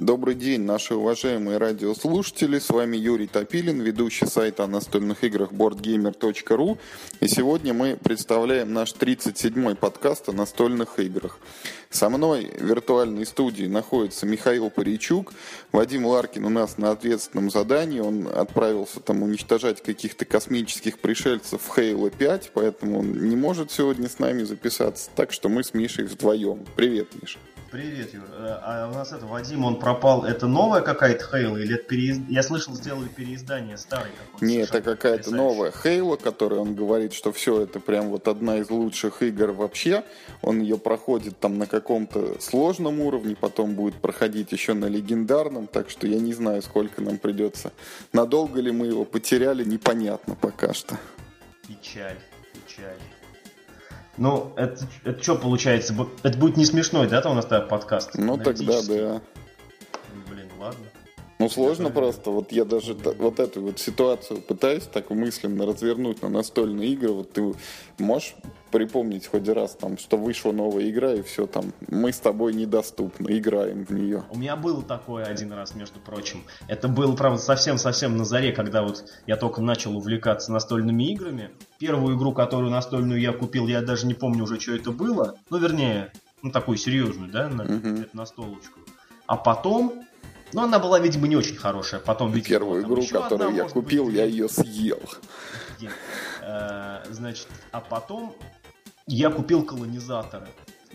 Добрый день, наши уважаемые радиослушатели. С вами Юрий Топилин, ведущий сайта о настольных играх boardgamer.ru. И сегодня мы представляем наш 37-й подкаст о настольных играх. Со мной в виртуальной студии находится Михаил Паричук. Вадим Ларкин у нас на ответственном задании. Он отправился там уничтожать каких-то космических пришельцев в Halo 5, поэтому он не может сегодня с нами записаться. Так что мы с Мишей вдвоем. Привет, Миша. Привет, Юр. Э, а у нас это Вадим, он пропал. Это новая какая-то Хейла или это переиз... Я слышал, сделали переиздание старой какой-то. Не, это какая-то новая Хейла, которая он говорит, что все это прям вот одна из лучших игр вообще. Он ее проходит там на каком-то сложном уровне, потом будет проходить еще на легендарном, так что я не знаю, сколько нам придется. Надолго ли мы его потеряли, непонятно пока что. Печаль, печаль. Ну, это, это что получается? Это будет не смешной, да, там у нас тогда подкаст? Ну, тогда да. Блин, ладно. Ну, сложно просто. Вот я даже вот эту вот ситуацию пытаюсь так мысленно развернуть на настольные игры. Вот ты можешь припомнить хоть раз, там, что вышла новая игра, и все там, мы с тобой недоступны, играем в нее. У меня было такое один раз, между прочим. Это было, правда, совсем-совсем на заре, когда вот я только начал увлекаться настольными играми. Первую игру, которую настольную я купил, я даже не помню уже, что это было. Ну, вернее, ну, такую серьезную, да, на, uh-huh. на столочку. А потом но она была, видимо, не очень хорошая. Потом, видимо, Первую игру, которую одна, я купил, быть, я ее съел. Э, значит, а потом я купил колонизаторы.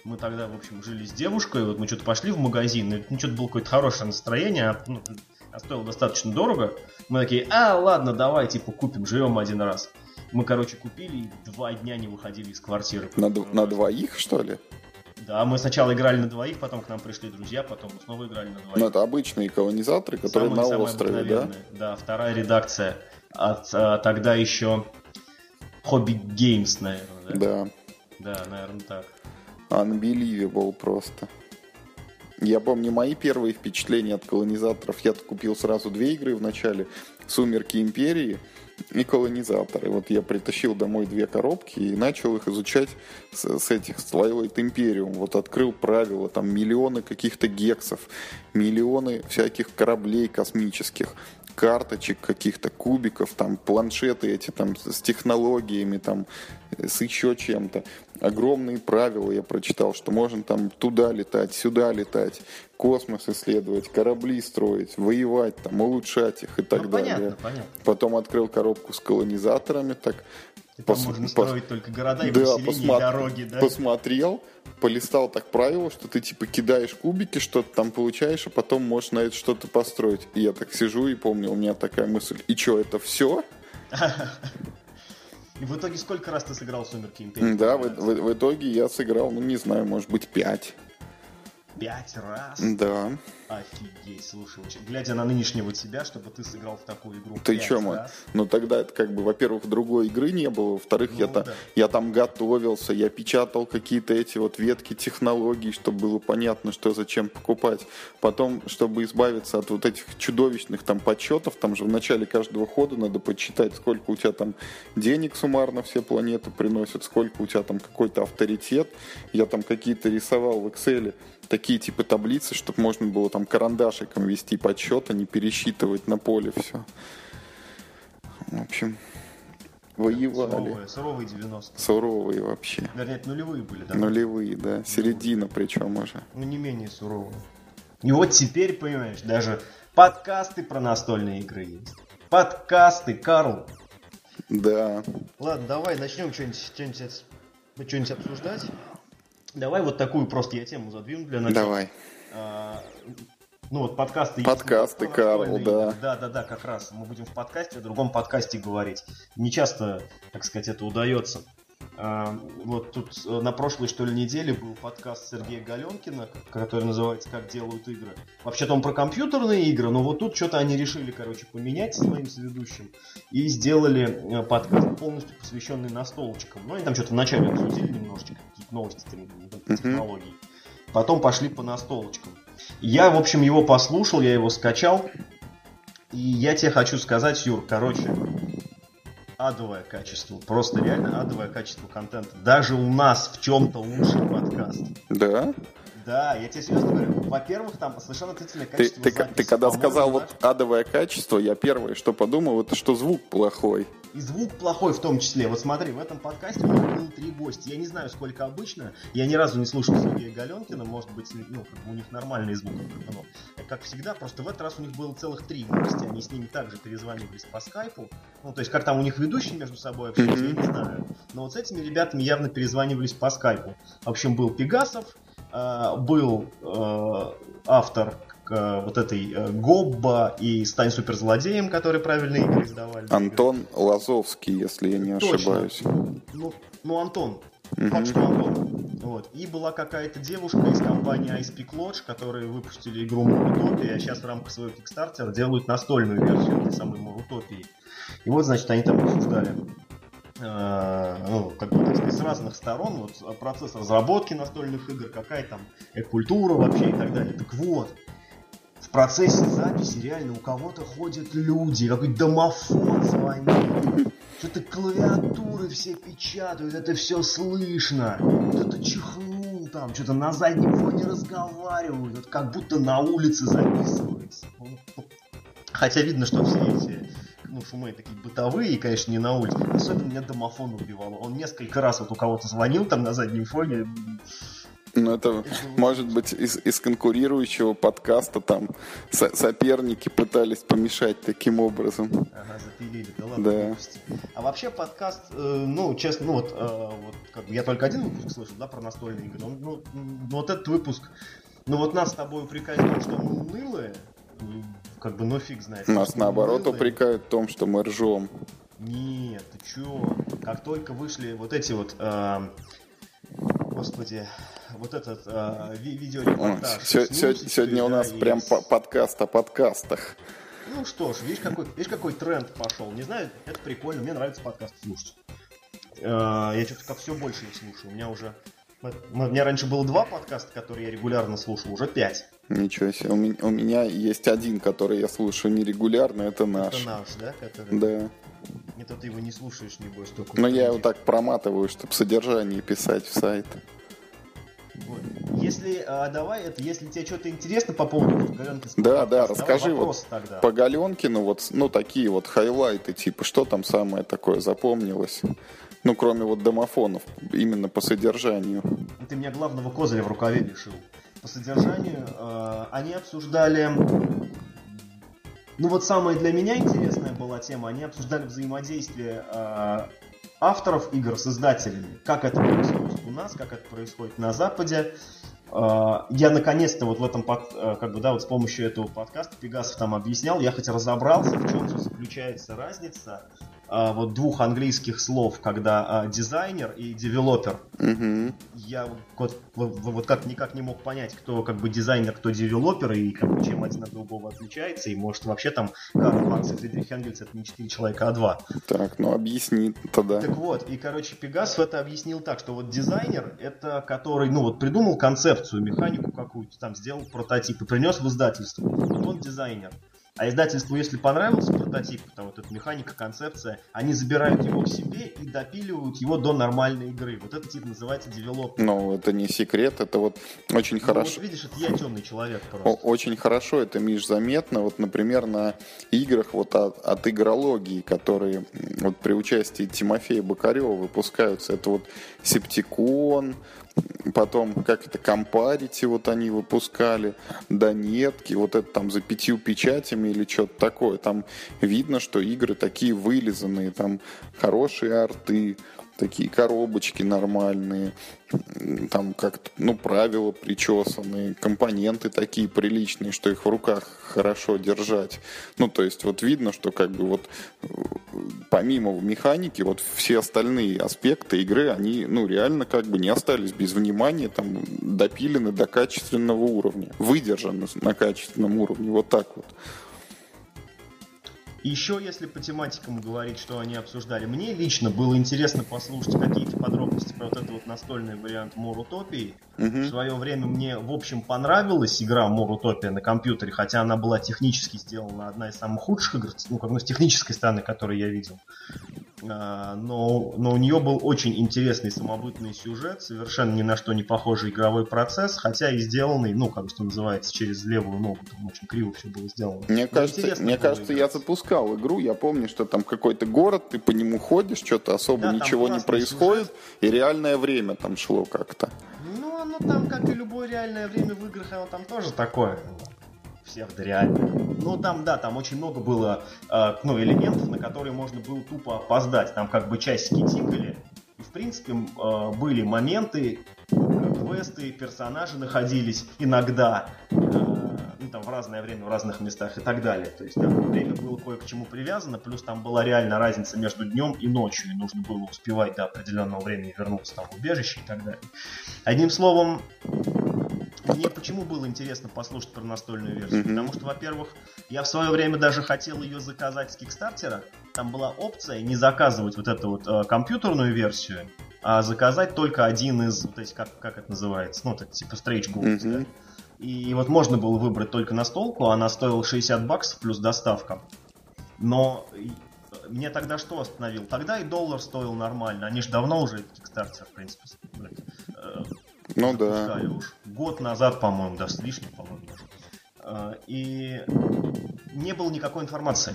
Мы тогда, в общем, жили с девушкой, вот мы что-то пошли в магазин, и ну, что-то было какое-то хорошее настроение, а, ну, а стоило достаточно дорого. Мы такие, а, ладно, давай, типа, купим, живем один раз. Мы, короче, купили и два дня не выходили из квартиры. На, на двоих, что ли? Да, мы сначала играли на двоих, потом к нам пришли друзья, потом мы снова играли на двоих. Ну, это обычные колонизаторы, которые самые, на самые острове, да? Да, вторая редакция от а, тогда еще Hobby Games, наверное, да? Да. Да, наверное, так. Unbelievable просто. Я помню мои первые впечатления от колонизаторов. Я купил сразу две игры в начале. «Сумерки Империи» и колонизаторы. Вот я притащил домой две коробки и начал их изучать с, с этих с Twilight Imperium. Вот открыл правила, там миллионы каких-то гексов, миллионы всяких кораблей космических карточек каких-то, кубиков, там, планшеты эти там с технологиями, там, с еще чем-то. Огромные правила я прочитал, что можно там туда летать, сюда летать, космос исследовать, корабли строить, воевать, там, улучшать их и так ну, далее. Понятно, понятно. Потом открыл коробку с колонизаторами, так Пос... можно строить только города и да, поселения, посмо... и дороги, да? Посмотрел, полистал так правило, что ты типа кидаешь кубики, что-то там получаешь, а потом можешь на это что-то построить. И я так сижу и помню, у меня такая мысль, и что, это все? И в итоге сколько раз ты сыграл «Сумерки Империи»? Да, в, в, в итоге я сыграл, ну не знаю, может быть, пять. Пять раз? Да. Офигеть, слушай, глядя на нынешнего тебя, чтобы ты сыграл в такую игру. Ты чё, мой? Ну тогда это как бы, во-первых, другой игры не было, во-вторых, ну, я, да. я там готовился, я печатал какие-то эти вот ветки технологий, чтобы было понятно, что зачем покупать. Потом, чтобы избавиться от вот этих чудовищных там подсчетов, там же в начале каждого хода надо подсчитать, сколько у тебя там денег суммарно все планеты приносят, сколько у тебя там какой-то авторитет. Я там какие-то рисовал в Excel такие типа таблицы, чтобы можно было там карандашиком вести подсчет, а не пересчитывать на поле все. В общем, воевали. Суровые, суровые 90-е. Суровые вообще. Вернее, нулевые были, да? Нулевые, да. Середина причем уже. Ну, не менее суровые. И вот теперь, понимаешь, даже подкасты про настольные игры есть. Подкасты, Карл. Да. Ладно, давай начнем что-нибудь что что обсуждать. Давай вот такую просто я тему задвину для начала. Давай. А, ну вот подкасты. Подкасты, Карл, да. Да, да, да, как раз. Мы будем в подкасте, в другом подкасте говорить. Не часто, так сказать, это удается. А, вот тут э, на прошлой, что ли, неделе был подкаст Сергея Галенкина, который называется «Как делают игры». Вообще-то он про компьютерные игры, но вот тут что-то они решили, короче, поменять со своим соведущим и сделали э, подкаст полностью посвященный настолочкам. Ну, они там что-то вначале обсудили немножечко, какие-то новости там, технологий. Потом пошли по настолочкам. Я, в общем, его послушал, я его скачал. И я тебе хочу сказать, Юр, короче, адовое качество. Просто реально адовое качество контента. Даже у нас в чем-то лучший подкаст. Да? Да, я тебе серьезно говорю. Во-первых, там совершенно отвратительное Ты, качество ты, записи. ты когда сказал вот адовое качество, я первое, что подумал, это что звук плохой. И звук плохой в том числе. Вот смотри, в этом подкасте у нас было три гостя. Я не знаю, сколько обычно. Я ни разу не слушал Сергея Галенкина. Может быть, ну, как бы у них нормальный звук. Ну, как всегда, просто в этот раз у них было целых три гостя. Они с ними также перезванивались по скайпу. Ну, то есть, как там у них ведущие между собой общаются, я не знаю. Но вот с этими ребятами явно перезванивались по скайпу. В общем, был Пегасов, э, был э, автор э, вот этой э, Гобба и Стань суперзлодеем, которые правильные игры издавали. Антон Лазовский, если я не Точно. ошибаюсь. Ну, ну Антон. Мгм. Факт, что Антон. Вот. И была какая-то девушка из компании Peak Lodge, которые выпустили игру Мурутопия, а сейчас в рамках своего Kickstarter делают настольную версию этой самой Мурутопии. И вот, значит, они там обсуждали э, ну, как бы, так сказать, с разных сторон, вот процесс разработки настольных игр, какая там э, культура вообще и так далее. Так вот, процессе записи реально у кого-то ходят люди, какой-то домофон звонит, что-то клавиатуры все печатают, это все слышно, кто-то чихнул там, что-то на заднем фоне разговаривают, вот как будто на улице записывается. Хотя видно, что все эти ну, шумы такие бытовые, конечно, не на улице. Особенно меня домофон убивал. Он несколько раз вот у кого-то звонил там на заднем фоне. Ну, это, может быть, из, из конкурирующего подкаста там со- соперники пытались помешать таким образом. Ага, запилили, да ладно. Да. А вообще подкаст, э, ну, честно, ну вот, э, вот как бы я только один выпуск слышал, да, про настольные игры. Он, ну, м, ну, вот этот выпуск, ну вот нас с тобой упрекают в том, что мы унылые, как бы, ну фиг знает. Нас, наоборот, унылые. упрекают в том, что мы ржем. Нет, ты чё? Как только вышли вот эти вот, э, господи, вот этот э, ви- видеорепортаж. сё- с сё- Нюсичем, сегодня у да, нас и прям по- подкаст о подкастах. Ну что ж, видишь какой, видишь, какой тренд пошел. Не знаю, это прикольно, мне нравится подкаст слушать. Э, Я что-то как все больше их слушаю. У меня уже... У меня раньше было два подкаста, которые я регулярно слушал, уже пять. Ничего себе. У меня, у меня есть один, который я слушаю нерегулярно, это наш. Это наш, да? Который... Да. Это ты его не слушаешь, небось, только... Но я его так проматываю, чтобы содержание писать в сайт. Вот. Если, а, давай, это, если тебе что-то интересно по поводу Галенкинского Да, да, расскажи вот тогда. По Галенкину вот, ну, такие вот хайлайты, типа, что там самое такое запомнилось? Ну, кроме вот домофонов, именно по содержанию. Ты меня главного козыря в рукаве лишил. По содержанию э, они обсуждали... Ну вот самая для меня интересная была тема. Они обсуждали взаимодействие э, авторов игр с издателями. Как это происходит нас, как это происходит на Западе. Э, я наконец-то вот в этом, э, как бы, да, вот с помощью этого подкаста Пегасов там объяснял, я хоть разобрался, в чем же заключается разница э, вот двух английских слов, когда э, дизайнер и девелопер Угу. я вот, вот, вот как никак не мог понять, кто как бы дизайнер, кто девелопер, и как бы, чем один от другого отличается, и может вообще там Карл Маркс и Фридрих Энгельс это не четыре человека, а два. Так, ну объясни тогда. Так вот, и, короче, Пегасов это объяснил так, что вот дизайнер, это который, ну вот, придумал концепцию, механику какую-то, там, сделал прототип и принес в издательство. Вот он дизайнер. А издательству, если понравился прототип, там вот эта механика, концепция, они забирают его к себе и допиливают его до нормальной игры. Вот это тип называется девелопер. Ну, это не секрет, это вот очень Ну, хорошо. вот видишь, это я темный человек просто. Очень хорошо это, Миш, заметно. Вот, например, на играх вот от, от игрологии, которые вот при участии Тимофея Бокарева выпускаются. Это вот Септикон, потом как это Компарити вот они выпускали, Донетки, вот это там за пятью печатями или что-то такое. Там видно, что игры такие вылизанные, там хорошие арты, такие коробочки нормальные, там как-то, ну, правила причесанные, компоненты такие приличные, что их в руках хорошо держать. Ну, то есть вот видно, что как бы вот э, помимо механики, вот все остальные аспекты игры, они, ну, реально как бы не остались без внимания, там, допилены до качественного уровня, выдержаны на качественном уровне, вот так вот. Еще, если по тематикам говорить, что они обсуждали, мне лично было интересно послушать какие-то подробности про вот этот вот настольный вариант More Утопии. В свое время мне, в общем, понравилась игра More Утопия на компьютере, хотя она была технически сделана одна из самых худших игр, ну, как ну, с технической стороны, которую я видел. А, но, но у нее был очень интересный самобытный сюжет, совершенно ни на что не похожий игровой процесс, хотя и сделанный, ну, как что называется, через левую ногу, там очень криво все было сделано. Мне но кажется, мне кажется я запускал игру, я помню, что там какой-то город, ты по нему ходишь, что-то особо да, ничего не происходит, сюжет. и реальное время там шло как-то. Ну, оно там, как и любое реальное время в играх, оно там тоже такое псевдореальных. Ну, там, да, там очень много было э, ну, элементов, на которые можно было тупо опоздать. Там как бы часики тикали, и, в принципе, э, были моменты, квесты, персонажи находились иногда э, ну, там, в разное время, в разных местах и так далее. То есть там время было кое к чему привязано, плюс там была реально разница между днем и ночью, и нужно было успевать до определенного времени вернуться там в убежище и так далее. Одним словом, мне почему было интересно послушать про настольную версию? Mm-hmm. Потому что, во-первых, я в свое время даже хотел ее заказать с Кикстартера. Там была опция не заказывать вот эту вот э, компьютерную версию, а заказать только один из вот этих, как, как это называется, ну, это типа Stretch Goals, mm-hmm. да? И вот можно было выбрать только настолку, она стоила 60 баксов плюс доставка. Но мне тогда что остановил? Тогда и доллар стоил нормально. Они же давно уже Kickstarter, в принципе, ну да. уж. Год назад, по-моему, да, с лишним, по-моему, даже. А, и не было никакой информации.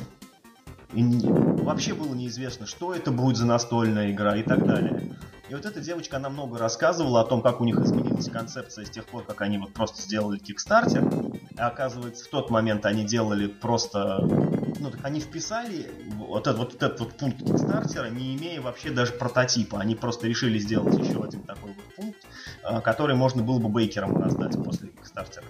И вообще было неизвестно, что это будет за настольная игра и так далее. И вот эта девочка, она много рассказывала о том, как у них изменилась концепция с тех пор, как они вот просто сделали Kickstarter. А оказывается, в тот момент они делали просто... Ну, так они вписали вот этот вот, этот вот пункт Kickstarter, не имея вообще даже прототипа. Они просто решили сделать еще один такой вот пункт, а, который можно было бы бейкерам раздать после Kickstarter.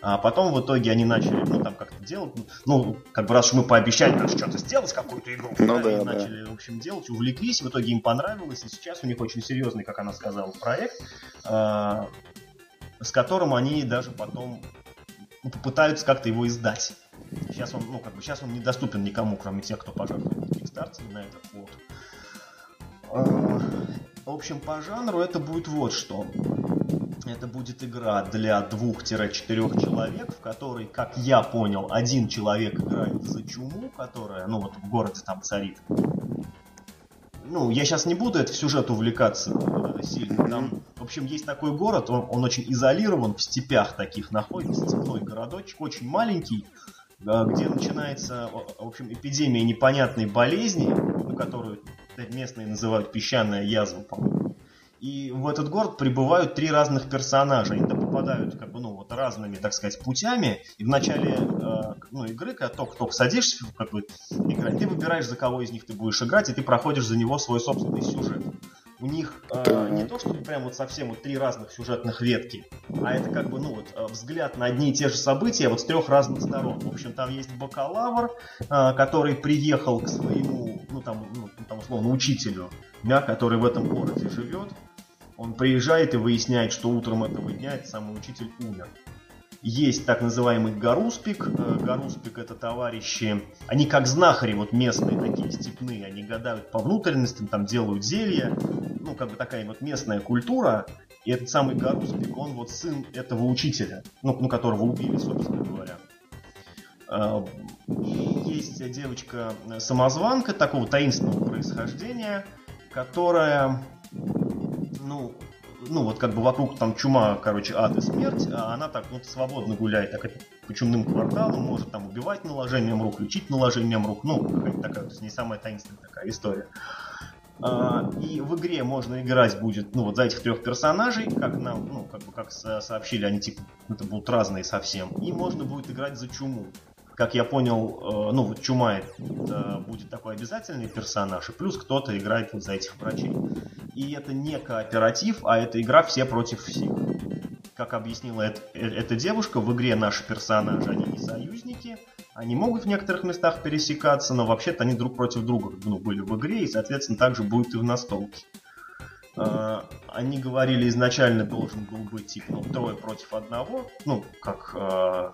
А потом в итоге они начали, ну, там как-то делать, ну, как бы раз уж мы пообещали нам что-то сделать, какую-то игру, ну, да, они да. начали, в общем, делать, увлеклись, в итоге им понравилось, и сейчас у них очень серьезный, как она сказала, проект, э, с которым они даже потом ну, попытаются как-то его издать. Сейчас он, ну, как бы, сейчас он недоступен никому, кроме тех, кто пожертвовал Kickstarter на этот флот. Э, в общем, по жанру это будет вот что. Это будет игра для двух-четырех человек, в которой, как я понял, один человек играет за чуму, которая, ну вот в городе там царит. Ну, я сейчас не буду это в сюжет увлекаться э, сильно. Там, в общем, есть такой город, он, он очень изолирован, в степях таких находится, степной городочек, очень маленький, где начинается, в общем, эпидемия непонятной болезни, ну, которую местные называют песчаная язва, по-моему. И в этот город прибывают три разных персонажа. Они попадают как бы, ну, вот разными, так сказать, путями. И в начале э, ну, игры, когда только-только садишься как бы, играть, ты выбираешь, за кого из них ты будешь играть, и ты проходишь за него свой собственный сюжет. У них э, не то, чтобы прям вот совсем вот три разных сюжетных ветки, а это как бы, ну вот, э, взгляд на одни и те же события вот с трех разных сторон. В общем, там есть бакалавр, э, который приехал к своему, ну там, ну, там условно, учителю, да, который в этом городе живет, он приезжает и выясняет, что утром этого дня этот самый учитель умер. Есть так называемый Гаруспик. Э, Гаруспик это товарищи, они как знахари, вот местные такие степные, они гадают по внутренностям, там делают зелья, ну как бы такая вот местная культура. И этот самый Гаруспик, он вот сын этого учителя, ну, ну которого убили, собственно говоря. Э, есть девочка самозванка такого таинственного происхождения, которая ну, ну вот как бы вокруг там чума, короче, ад и смерть, а она так вот свободно гуляет так по чумным кварталам, может там убивать наложением рук, лечить наложением рук, ну, какая-то такая, то есть не самая таинственная такая история. А, и в игре можно играть будет, ну, вот за этих трех персонажей, как нам, ну, как бы, как сообщили, они типа, это будут разные совсем. И можно будет играть за чуму как я понял, э, ну вот Чума это будет такой обязательный персонаж, и плюс кто-то играет вот за этих врачей. И это не кооператив, а это игра все против всех. Как объяснила э, эта девушка, в игре наши персонажи, они не союзники, они могут в некоторых местах пересекаться, но вообще-то они друг против друга ну, были в игре, и, соответственно, также будет и в настолке. Uh, они говорили, изначально должен был быть типа ну, трое против одного, ну, как uh,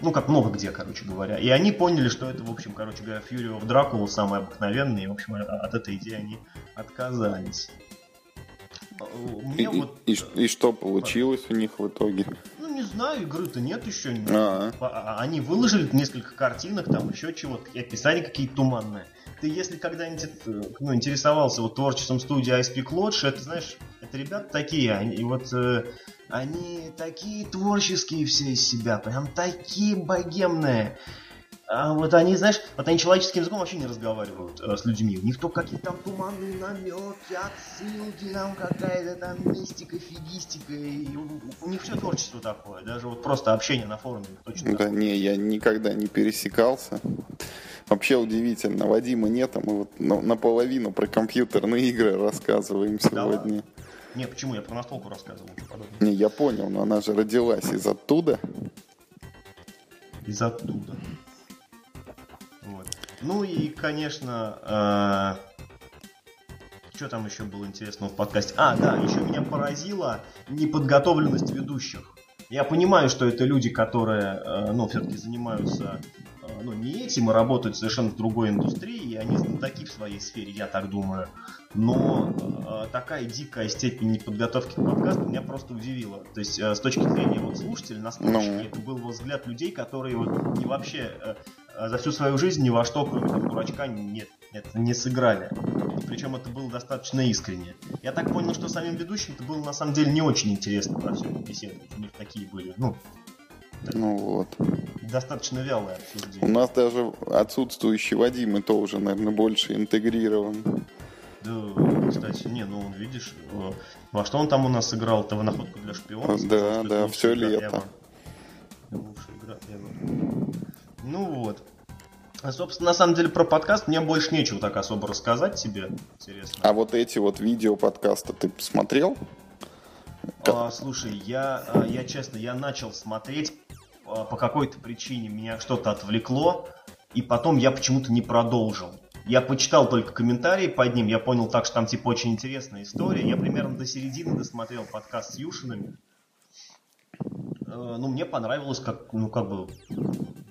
ну, как много где, короче говоря. И они поняли, что это, в общем, короче говоря, Fury of Dracula самый обыкновенный, и, в общем, от этой идеи они отказались. Мне и, вот... и, и, и что получилось у них в итоге? Ну, не знаю, игры-то нет еще. А. А- а- Они выложили несколько картинок, там еще чего-то, и описания какие-то туманные. Ты если когда-нибудь э, ну, интересовался вот творчеством студии ISP Lodge, это, знаешь, это ребята такие, они, и вот э, они такие творческие все из себя, прям такие богемные. А вот они, знаешь, вот они человеческим языком вообще не разговаривают э, с людьми. У них то какие-то там туманные намеки, отсылки, там какая-то там мистика, фигистика. И у, у них все творчество такое. Даже вот просто общение на форуме точно Да такое. не, я никогда не пересекался. Вообще удивительно, Вадима нет, а мы вот на- наполовину про компьютерные игры рассказываем сегодня. Не, почему? Я про настолку рассказывал. Не, я понял, но она же родилась из оттуда. Из оттуда. Вот. Ну и, конечно, что там еще было интересного в подкасте? А, да, еще меня поразила неподготовленность ведущих. Я понимаю, что это люди, которые, э, ну, все-таки занимаются, э, ну, не этим, а работают совершенно в другой индустрии, и они знатоки в своей сфере, я так думаю. Но э, такая дикая степень неподготовки к подкасту меня просто удивила. То есть, э, с точки зрения вот слушателя, насколько Ну. это был вот взгляд людей, которые вот не вообще э, за всю свою жизнь ни во что, кроме там, дурачка, нет, это не сыграли. И причем это было достаточно искренне. Я так понял, что самим ведущим это было на самом деле не очень интересно про все беседовать. У них такие были, ну, Ну вот. достаточно вялые У обсуждения. нас даже отсутствующий Вадим, и то уже, наверное, больше интегрирован. Да, кстати, не, ну он, видишь, э, во что он там у нас играл-то в находку для шпиона? Да, да, игра лето. Лучшая игра ever. Ну вот. А, собственно, на самом деле про подкаст мне больше нечего так особо рассказать тебе. Интересно. А вот эти вот видео подкаста ты посмотрел? А, слушай, я, а, я честно, я начал смотреть по какой-то причине меня что-то отвлекло, и потом я почему-то не продолжил. Я почитал только комментарии под ним, я понял так, что там типа очень интересная история. Я примерно до середины досмотрел подкаст с Юшинами. Э, Ну, мне понравилось, как, ну, как бы,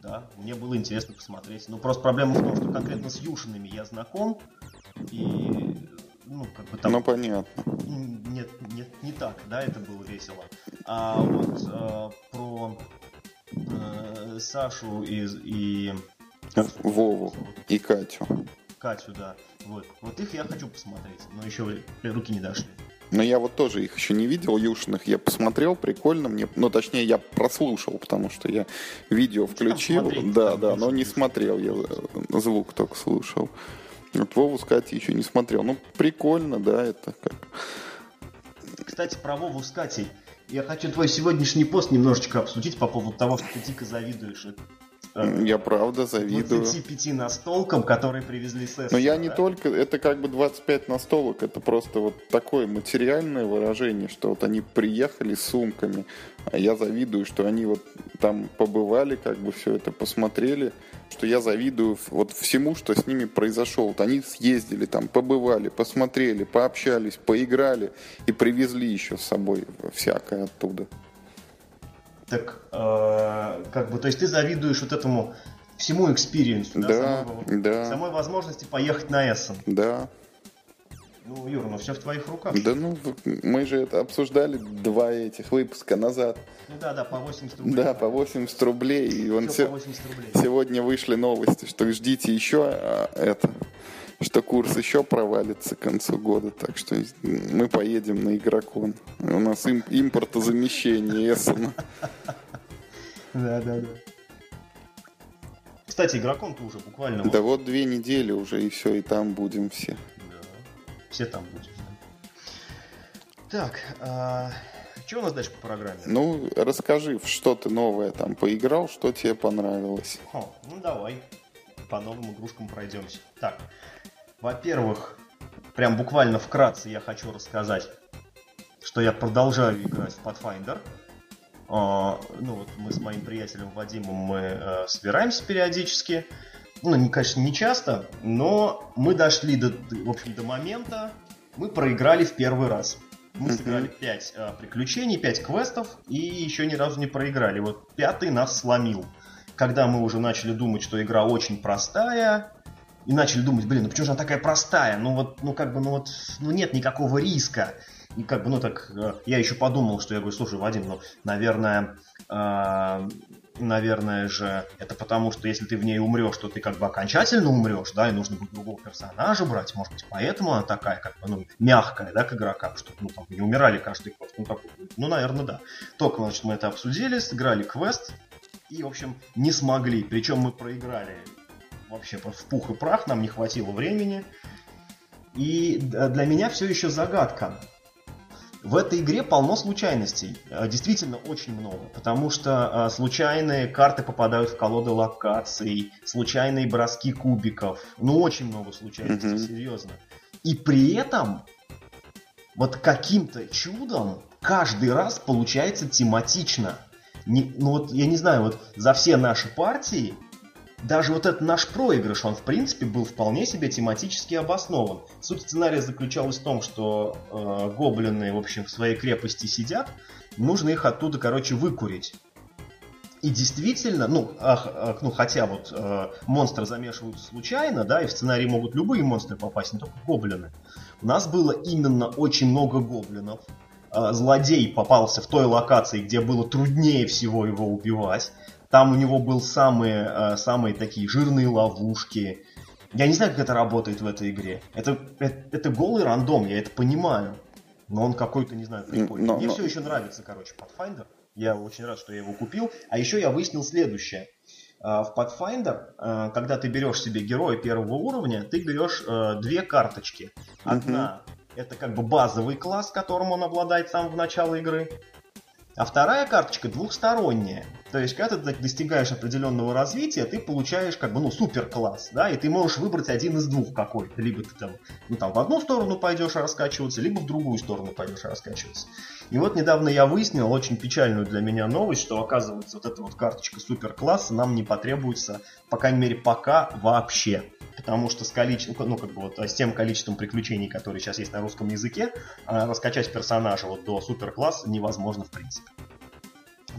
да, мне было интересно посмотреть. Ну, просто проблема в том, что конкретно с Юшинами я знаком, и, ну, как бы там... Ну, понятно. Нет, нет, не так, да, это было весело. А вот э, про э, Сашу и, и Вову и Катю. Катю, да, вот, вот их я хочу посмотреть, но еще руки не дошли. Но я вот тоже их еще не видел, Юшиных. Я посмотрел, прикольно мне. Ну, точнее, я прослушал, потому что я видео включил. смотреть, Да, да, но не смотрел. Я э, звук только слушал. Вот Вову с Катей еще не смотрел. Ну, прикольно, да, это как... Кстати, про Вову с Катей. Я хочу твой сегодняшний пост немножечко обсудить по поводу того, что ты дико завидуешь Я правда завидую. 25 настолкам, которые привезли с Но я не да? только, это как бы 25 настолок, это просто вот такое материальное выражение, что вот они приехали с сумками, а я завидую, что они вот там побывали, как бы все это посмотрели, что я завидую вот всему, что с ними произошло. Вот они съездили там, побывали, посмотрели, пообщались, поиграли и привезли еще с собой всякое оттуда. Так, э, как бы, то есть ты завидуешь вот этому всему experience у, да, Да, самой, да. самой возможности поехать на Эссен. Да, Ну, Юра, ну все в твоих руках. да ну мы же это обсуждали два этих выпуска назад. Ну да, да, по 80 рублей. Да, по 80 рублей. И он Всё се- по 80 рублей. Сегодня вышли новости, что ждите еще а, это, что курс еще провалится к концу года, так что мы поедем на игрокон. У нас им, импортозамещение Эссена. Да, да, да. Кстати, игроком-то уже буквально... Да вот две недели уже и все, и там будем все. Да. Все там будем. Так, что у нас дальше по программе? Ну, расскажи, что ты новое там поиграл, что тебе понравилось. Хо, ну давай, по новым игрушкам пройдемся. Так, во-первых, прям буквально вкратце я хочу рассказать, что я продолжаю играть в Pathfinder. А, ну вот мы с моим приятелем Вадимом мы э, собираемся периодически. Ну, не, конечно, не часто, но мы дошли до, в общем, до момента, мы проиграли в первый раз. Мы сыграли 5 приключений, 5 квестов и еще ни разу не проиграли. Вот пятый нас сломил. Когда мы уже начали думать, что игра очень простая, и начали думать, блин, ну почему же она такая простая? Ну вот, ну как бы, ну вот, ну нет никакого риска. И как бы, ну так, э, я еще подумал, что я говорю, слушай, Вадим, ну, наверное, А, наверное же, это потому, что если ты в ней умрешь, то ты как бы окончательно умрешь, да, и нужно будет другого персонажа брать, может быть, поэтому она такая, как бы, ну, мягкая, да, к игрокам, чтобы, ну, там, не умирали каждый квест, ну, такой, ну, наверное, да. Только, значит, мы это обсудили, сыграли квест, и, в общем, не смогли, причем мы проиграли вообще в пух и прах, нам не хватило времени, и для меня все еще загадка, в этой игре полно случайностей, э, действительно очень много, потому что э, случайные карты попадают в колоды локаций, случайные броски кубиков, ну очень много случайностей, mm-hmm. серьезно. И при этом вот каким-то чудом каждый раз получается тематично. Не, ну вот я не знаю, вот за все наши партии даже вот этот наш проигрыш, он в принципе был вполне себе тематически обоснован. Суть сценария заключалась в том, что э, гоблины, в общем, в своей крепости сидят, нужно их оттуда, короче, выкурить. И действительно, ну, ах, ах, ну хотя вот э, монстры замешиваются случайно, да, и в сценарий могут любые монстры попасть, не только гоблины. У нас было именно очень много гоблинов. Э, злодей попался в той локации, где было труднее всего его убивать. Там у него был самые, э, самые такие жирные ловушки. Я не знаю, как это работает в этой игре. Это, это, это голый рандом, я это понимаю. Но он какой-то, не знаю, прикольный. Но, Мне но... все еще нравится, короче, Pathfinder. Я очень рад, что я его купил. А еще я выяснил следующее. Э, в Pathfinder, э, когда ты берешь себе героя первого уровня, ты берешь две карточки. Одна это как бы базовый класс, которым он обладает с самого начала игры. А вторая карточка двухсторонняя. То есть, когда ты достигаешь определенного развития, ты получаешь как бы, ну, супер класс, да, и ты можешь выбрать один из двух какой-то. Либо ты там, ну, там в одну сторону пойдешь раскачиваться, либо в другую сторону пойдешь раскачиваться. И вот недавно я выяснил очень печальную для меня новость, что, оказывается, вот эта вот карточка супер класса нам не потребуется, по крайней мере, пока вообще потому что с количеством, ну, как бы вот с тем количеством приключений, которые сейчас есть на русском языке, а, раскачать персонажа вот до супер класса невозможно в принципе.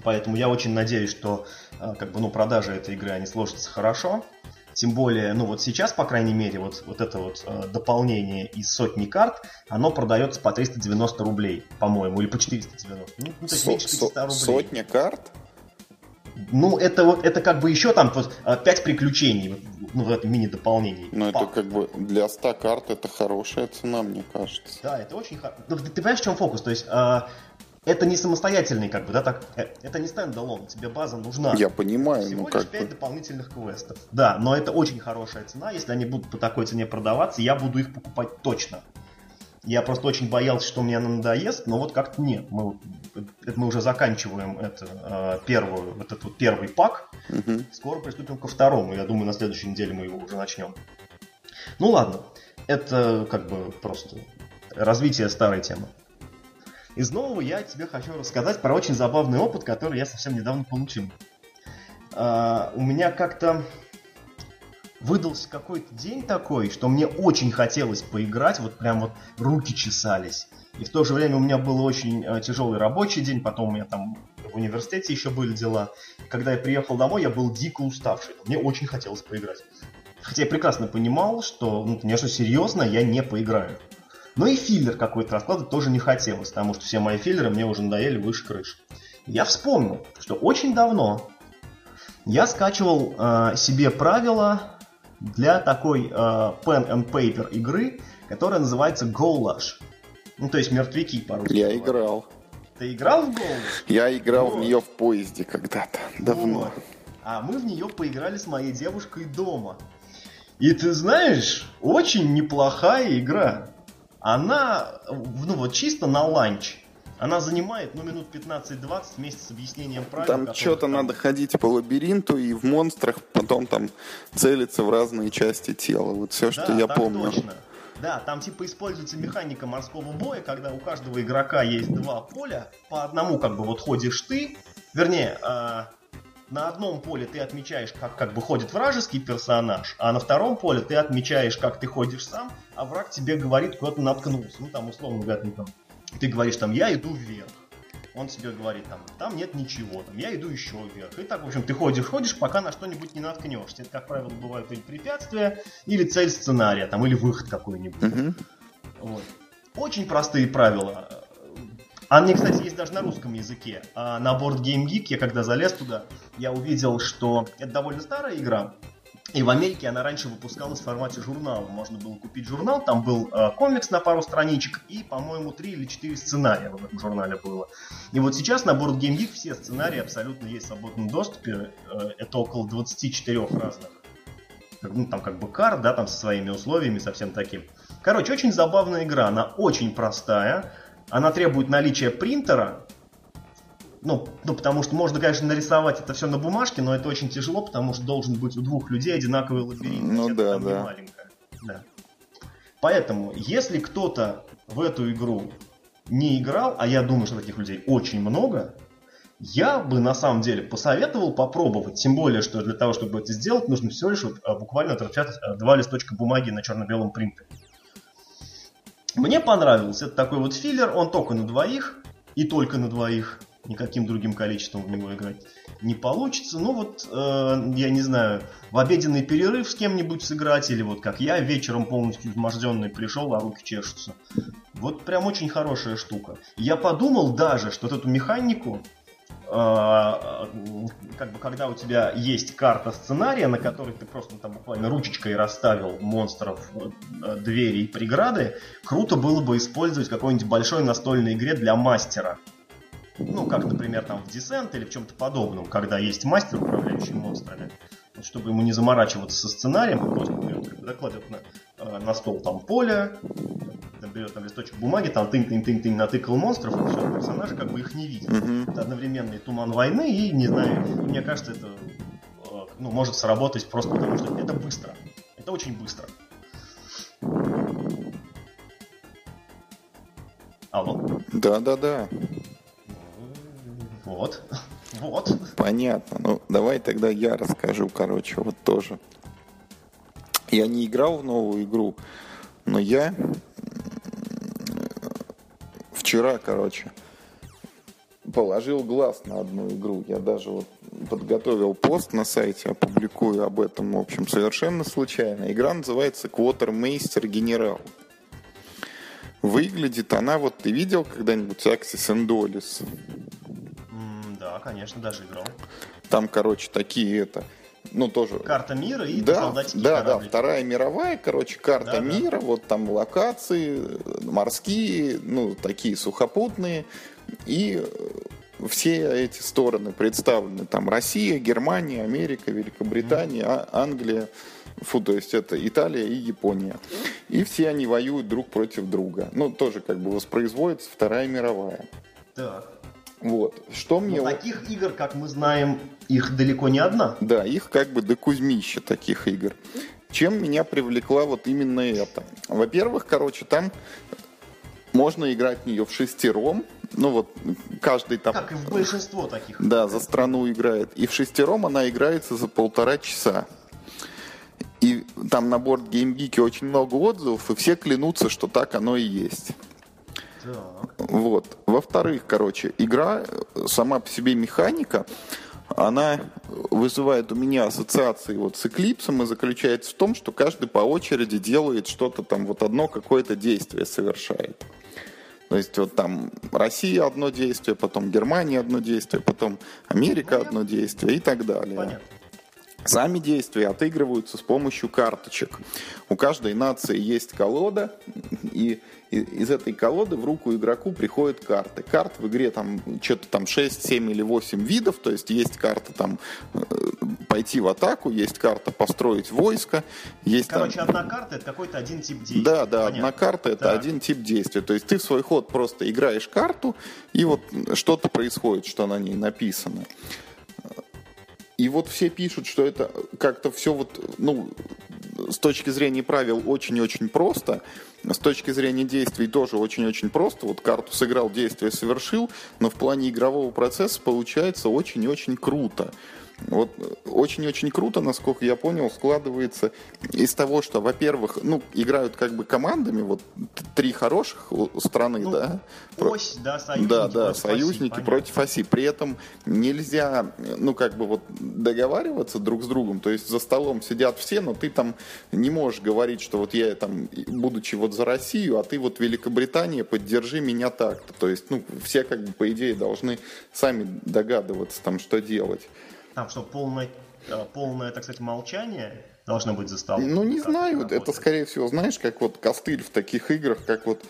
Поэтому я очень надеюсь, что а, как бы, ну, продажи этой игры, они сложатся хорошо. Тем более, ну вот сейчас, по крайней мере, вот, вот это вот э, дополнение из сотни карт, оно продается по 390 рублей, по-моему, или по 490. Ну, ну то есть меньше 500 рублей. Сотня карт? Ну, это вот, это как бы еще там вот, 5 приключений ну, в этом мини-дополнении. Ну, это как бы для 100 карт это хорошая цена, мне кажется. Да, это очень хорошо. Ну, ты, ты понимаешь, в чем фокус? То есть, э, это не самостоятельный, как бы, да, так, э, это не стендалон, тебе база нужна. Я понимаю, Всего ну лишь как 5 бы... дополнительных квестов. Да, но это очень хорошая цена, если они будут по такой цене продаваться, я буду их покупать точно. Я просто очень боялся, что мне она надоест, но вот как-то нет. Мы, это мы уже заканчиваем это, э, первую, вот этот вот первый пак. Угу. Скоро приступим ко второму. Я думаю, на следующей неделе мы его уже начнем. Ну ладно, это как бы просто развитие старой темы. Из нового я тебе хочу рассказать про очень забавный опыт, который я совсем недавно получил. Uh, у меня как-то выдался какой-то день такой, что мне очень хотелось поиграть, вот прям вот руки чесались. И в то же время у меня был очень э, тяжелый рабочий день, потом у меня там в университете еще были дела. Когда я приехал домой, я был дико уставший. Мне очень хотелось поиграть. Хотя я прекрасно понимал, что, ну, конечно, серьезно я не поиграю. Но и филлер какой-то раскладывать тоже не хотелось, потому что все мои филлеры мне уже надоели выше крыши. Я вспомнил, что очень давно я скачивал э, себе правила для такой э, pen and paper игры, которая называется Goulash. Ну, то есть мертвяки по-русски. Я говорят. играл. Ты играл в Goulash? Я играл вот. в нее в поезде когда-то, давно. Вот. А мы в нее поиграли с моей девушкой дома. И ты знаешь, очень неплохая игра. Она, ну вот чисто на ланч. Она занимает, ну, минут 15-20 вместе с объяснением правил. Там что-то там... надо ходить по лабиринту и в монстрах потом там целиться в разные части тела. Вот все, да, что я помню. Точно. Да, там типа используется механика морского боя, когда у каждого игрока есть два поля, по одному как бы вот ходишь ты, вернее, э, на одном поле ты отмечаешь, как, как бы ходит вражеский персонаж, а на втором поле ты отмечаешь, как ты ходишь сам, а враг тебе говорит, куда ты наткнулся. Ну, там, условно говоря, там, ты говоришь там, я иду вверх. Он тебе говорит там, там нет ничего, там, я иду еще вверх. И так, в общем, ты ходишь, ходишь, пока на что-нибудь не наткнешься. Это, как правило, бывают или препятствия, или цель сценария, там, или выход какой-нибудь. Mm-hmm. Вот. Очень простые правила. Они, кстати, есть даже на русском языке. А на Board Game Geek я когда залез туда, я увидел, что это довольно старая игра. И в Америке она раньше выпускалась в формате журнала. Можно было купить журнал, там был э, комикс на пару страничек и, по-моему, три или четыре сценария в этом журнале было. И вот сейчас на Board Game Geek все сценарии абсолютно есть в свободном доступе. Э, это около 24 разных. Ну, там как бы карт, да, там со своими условиями, совсем таким. Короче, очень забавная игра, она очень простая. Она требует наличия принтера, ну, ну, потому что можно, конечно, нарисовать это все на бумажке, но это очень тяжело, потому что должен быть у двух людей одинаковый лабиринт. Ну да, да. Да. Поэтому, если кто-то в эту игру не играл, а я думаю, что таких людей очень много, я бы на самом деле посоветовал попробовать. Тем более, что для того, чтобы это сделать, нужно всего лишь вот, а, буквально отпечатать два листочка бумаги на черно-белом принтере. Мне понравился. Это такой вот филлер, он только на двоих и только на двоих никаким другим количеством в него играть не получится. Ну вот, э, я не знаю, в обеденный перерыв с кем-нибудь сыграть, или вот как я вечером полностью изможденный пришел, а руки чешутся. Вот прям очень хорошая штука. Я подумал даже, что вот эту механику, как бы когда у тебя есть карта сценария, на которой ты просто там буквально ручечкой расставил монстров, э, двери и преграды, круто было бы использовать какой-нибудь большой настольной игре для мастера. Ну, как, например, там в Descent или в чем-то подобном, когда есть мастер, управляющий монстрами. Вот, чтобы ему не заморачиваться со сценарием, он просто берет, докладывает на, э, на стол там поле, берет там листочек бумаги, там тынь-тынь-тынь-тынь натыкал монстров, и все, персонажи как бы их не видят. Mm-hmm. Это одновременный туман войны, и, не знаю, мне кажется, это э, ну, может сработать просто потому, что это быстро. Это очень быстро. Алло? Да-да-да. Вот. Вот. Понятно. Ну, давай тогда я расскажу, короче, вот тоже. Я не играл в новую игру, но я вчера, короче, положил глаз на одну игру. Я даже вот подготовил пост на сайте, опубликую об этом, в общем, совершенно случайно. Игра называется Quartermaster Генерал. Выглядит она, вот ты видел когда-нибудь Axis and Dollis? конечно, даже играл. Там, короче, такие это, ну тоже. Карта мира и да, солдатики Да, корабли. да, Вторая мировая, короче, карта да, мира, да. вот там локации морские, ну такие сухопутные и все эти стороны представлены. Там Россия, Германия, Америка, Великобритания, mm. Англия, фу, то есть это Италия и Япония. И все они воюют друг против друга. Ну, тоже как бы воспроизводится Вторая мировая. Так. Вот. Что мне... Но таких игр, как мы знаем, их далеко не одна. Да, их как бы до кузьмища таких игр. Чем меня привлекла вот именно это? Во-первых, короче, там можно играть в нее в шестером. Ну вот, каждый там... Как и в большинство таких. Да, за страну играет. И в шестером она играется за полтора часа. И там на борт GameGeek очень много отзывов, и все клянутся, что так оно и есть. Вот. Во-вторых, короче, игра, сама по себе механика, она вызывает у меня ассоциации вот с Эклипсом и заключается в том, что каждый по очереди делает что-то там, вот одно какое-то действие совершает. То есть вот там Россия одно действие, потом Германия одно действие, потом Америка одно действие и так далее. Понятно. Сами действия отыгрываются с помощью карточек. У каждой нации есть колода, и из этой колоды в руку игроку приходят карты. Карт в игре там что-то там 6, 7 или 8 видов, то есть есть карта там э, пойти в атаку, есть карта построить войско, есть Короче, там... одна карта это какой-то один тип действия. Да, да, Понятно. одна карта это да. один тип действия. То есть ты в свой ход просто играешь карту, и вот что-то происходит, что на ней написано. И вот все пишут, что это как-то все вот, ну, с точки зрения правил очень-очень просто, с точки зрения действий тоже очень-очень просто. Вот карту сыграл, действие совершил, но в плане игрового процесса получается очень-очень круто. Вот очень-очень круто, насколько я понял, складывается из того, что, во-первых, ну, играют как бы командами, вот три хороших страны, ну, да? Ось, да, союзники Да, да, против союзники оси, против оси. При этом нельзя, ну, как бы вот договариваться друг с другом, то есть за столом сидят все, но ты там не можешь говорить, что вот я там, будучи вот за Россию, а ты вот Великобритания, поддержи меня так-то. То есть, ну, все как бы, по идее, должны сами догадываться там, что делать. Там что, полное, э, полное, так сказать, молчание должно быть за столом? Ну, не знаю, это, скорее всего, знаешь, как вот костыль в таких играх, как вот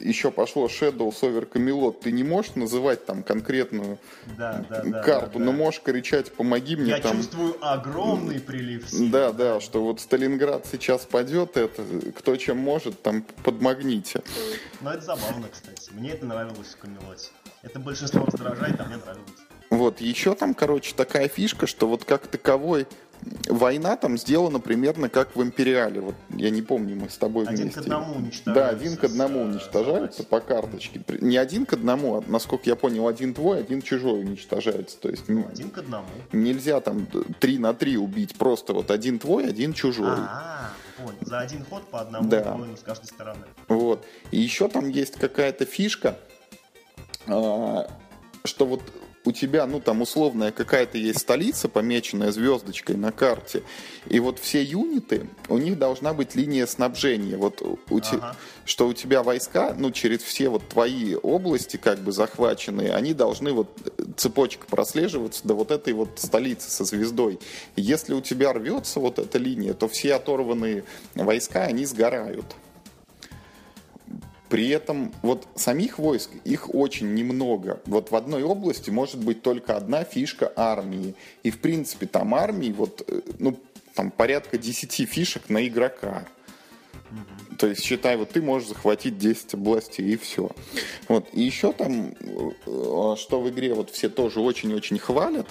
еще пошло Shadows over Camelot, ты не можешь называть там конкретную да, да, да, карту, да, но можешь кричать «помоги мне Я там». чувствую огромный прилив сил. Да, да, что вот Сталинград сейчас падет, это кто чем может, там подмагните. Ну, это забавно, кстати. Мне это нравилось в Камелоте. Это большинство раздражает, а мне нравилось. Вот, еще там, короче, такая фишка, что вот как таковой война там сделана примерно как в Империале. Вот я не помню, мы с тобой один вместе. Один к одному уничтожается. Да, один к одному уничтожается по карточке. Не один к одному, а, насколько я понял, один твой, один чужой уничтожается. То есть ну, один к одному. Нельзя там три на три убить, просто вот один твой, один чужой. А, понял. За один ход по одному да. воину с каждой стороны. Вот. И еще там есть какая-то фишка, а, что вот у тебя, ну, там, условная какая-то есть столица, помеченная звездочкой на карте, и вот все юниты, у них должна быть линия снабжения, вот, у ага. те, что у тебя войска, ну, через все вот твои области, как бы, захваченные, они должны вот цепочка прослеживаться до вот этой вот столицы со звездой. если у тебя рвется вот эта линия, то все оторванные войска, они сгорают. При этом вот самих войск, их очень немного. Вот в одной области может быть только одна фишка армии. И в принципе там армии вот, э, ну, там порядка 10 фишек на игрока. То есть, считай, вот ты можешь захватить 10 областей и все. Вот. И еще там, э, что в игре вот все тоже очень-очень хвалят,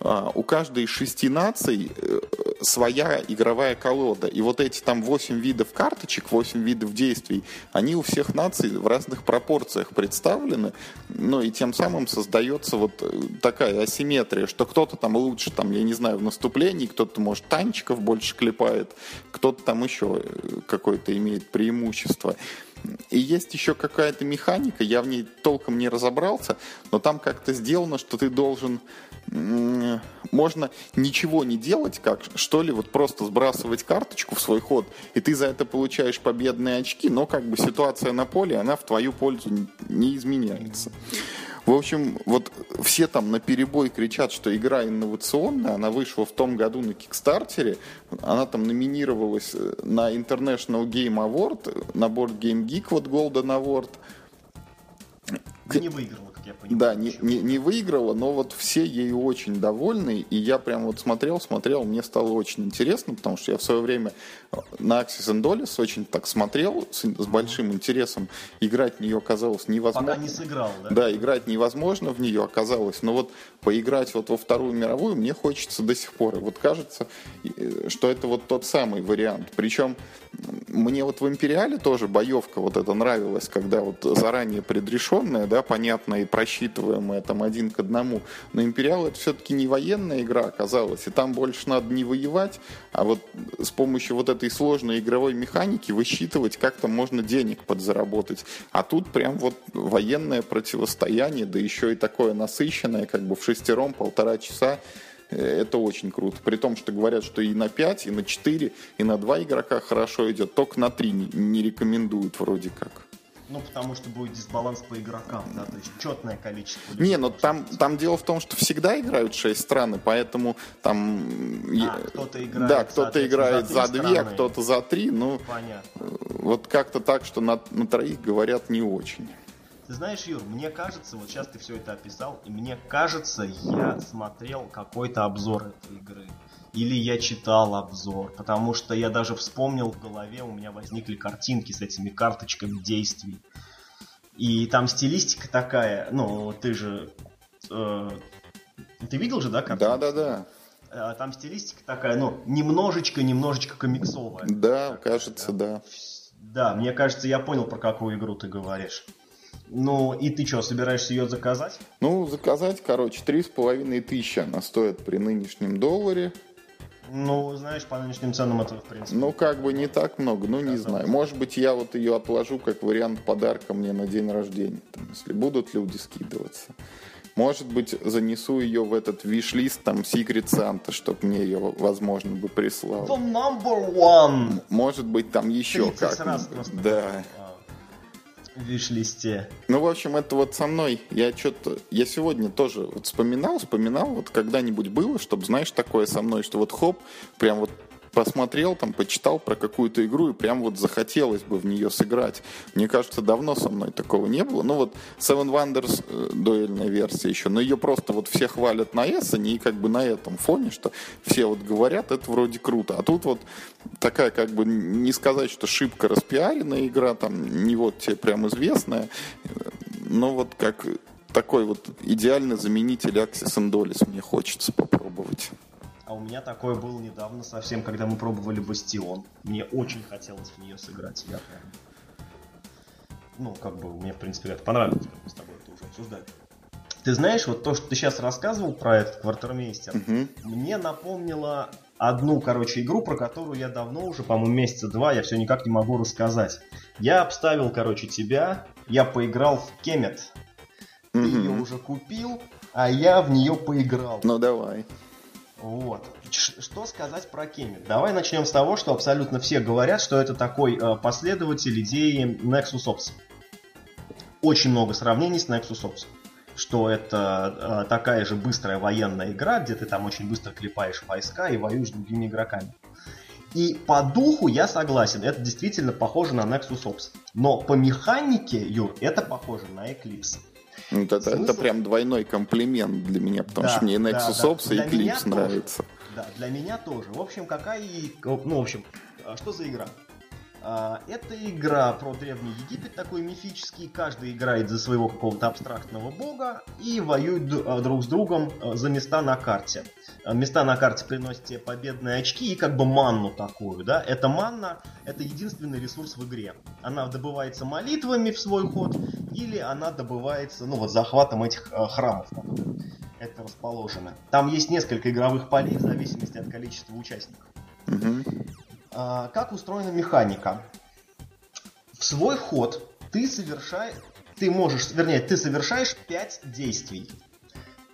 а, у каждой из шести наций э, своя игровая колода. И вот эти там 8 видов карточек, 8 видов действий, они у всех наций в разных пропорциях представлены. Ну и тем самым создается вот э, такая асимметрия, что кто-то там лучше, там, я не знаю, в наступлении, кто-то, может, танчиков больше клепает, кто-то там еще какой-то имеет преимущество. И есть еще какая-то механика, я в ней толком не разобрался, но там как-то сделано, что ты должен... Можно ничего не делать, как что ли, вот просто сбрасывать карточку в свой ход, и ты за это получаешь победные очки, но как бы ситуация на поле, она в твою пользу не изменяется. В общем, вот все там на перебой кричат, что игра инновационная. Она вышла в том году на Кикстартере. Она там номинировалась э, на International Game Award, на Board Game Geek, вот Golden Award. Не выиграла я понимаю. Да, не, не, не выиграла, но вот все ею очень довольны, и я прям вот смотрел, смотрел, мне стало очень интересно, потому что я в свое время э, на Axis and очень так смотрел с, с большим интересом, играть в нее оказалось невозможно. Пока не сыграл, да? Да, играть невозможно в нее оказалось, но вот поиграть вот во Вторую мировую мне хочется до сих пор, и вот кажется, э, что это вот тот самый вариант, причем мне вот в Империале тоже боевка вот это нравилась, когда вот заранее предрешенная, да, понятная и просчитываемая там один к одному. Но Империал это все-таки не военная игра оказалась, и там больше надо не воевать, а вот с помощью вот этой сложной игровой механики высчитывать, как там можно денег подзаработать. А тут прям вот военное противостояние, да еще и такое насыщенное, как бы в шестером полтора часа это очень круто. При том, что говорят, что и на 5, и на 4, и на 2 игрока хорошо идет. Только на 3 не, рекомендуют вроде как. Ну, потому что будет дисбаланс по игрокам, да, то есть четное количество людей. Не, но там, там дело в том, что всегда играют 6 стран, поэтому там... А, кто-то играет, да, кто-то играет за 2, кто-то за 3, ну... Понятно. Вот как-то так, что на, на троих говорят не очень. Ты знаешь, Юр, мне кажется, вот сейчас ты все это описал, и мне кажется, я смотрел какой-то обзор этой игры. Или я читал обзор, потому что я даже вспомнил в голове, у меня возникли картинки с этими карточками действий. И там стилистика такая, ну, ты же... Э, ты видел же, да, картинки? Да, да, да. Э, там стилистика такая, ну, немножечко-немножечко комиксовая. Да, кажется, да. Да, мне кажется, я понял, про какую игру ты говоришь. Ну, и ты что, собираешься ее заказать? Ну, заказать, короче, три с половиной тысячи она стоит при нынешнем долларе. Ну, знаешь, по нынешним ценам это, в принципе... Ну, как бы не так много, ну, не знаю. Может быть, я вот ее отложу как вариант подарка мне на день рождения, там, если будут люди скидываться. Может быть, занесу ее в этот виш-лист, там, Secret Santa, чтобы мне ее, возможно, бы прислал. The number one! Может быть, там еще как раз просто Да. Виш-листе. Ну, в общем, это вот со мной. Я что-то... Я сегодня тоже вот вспоминал, вспоминал, вот когда-нибудь было, чтобы, знаешь, такое со мной, что вот хоп, прям вот посмотрел, там, почитал про какую-то игру, и прям вот захотелось бы в нее сыграть. Мне кажется, давно со мной такого не было. Ну вот Seven Wonders э, дуэльная версия еще, но ее просто вот все хвалят на Эссене, и как бы на этом фоне, что все вот говорят, это вроде круто. А тут вот такая как бы не сказать, что шибко распиаренная игра, там не вот тебе прям известная, но вот как такой вот идеальный заменитель Axis and Dolis мне хочется попробовать. А у меня такое было недавно совсем, когда мы пробовали Бастион. Мне очень хотелось в нее сыграть. Я прям... Ну, как бы, мне, в принципе, это понравилось, как мы с тобой это уже обсуждали. Ты знаешь, вот то, что ты сейчас рассказывал про этот квартирмейстер, Мгм. мне напомнило одну, короче, игру, про которую я давно уже, по-моему, месяца два, я все никак не могу рассказать. Я обставил, короче, тебя, я поиграл в Кемет. Ты ее уже купил, а я в нее поиграл. Ну давай. Вот. Что сказать про Кемет? Давай начнем с того, что абсолютно все говорят, что это такой э, последователь идеи Nexus Ops. Очень много сравнений с Nexus Ops. Что это э, такая же быстрая военная игра, где ты там очень быстро клепаешь войска и воюешь с другими игроками. И по духу я согласен, это действительно похоже на Nexus Ops. Но по механике, Юр, это похоже на Eclipse. Ну, Это, это Смысл? прям двойной комплимент для меня, потому Да, что мне и да, Nexus да. Ops и Для меня Eclipse тоже. нравится. Да, для меня тоже. В общем, какая... и- Ну, в общем, а что за игра? А, Это игра про Древний Египет, такой мифический. Каждый играет за своего какого-то абстрактного бога и воюет а, друг с другом а, за места на карте. Места на карте приносят тебе победные очки и как бы манну такую, да? Эта манна — это единственный ресурс в игре. Она добывается молитвами в свой ход или она добывается, ну вот, захватом этих храмов, которые это расположено. Там есть несколько игровых полей в зависимости от количества участников. Мгм. А, как устроена механика? В свой ход ты совершаешь, ты можешь, вернее, ты совершаешь 5 действий.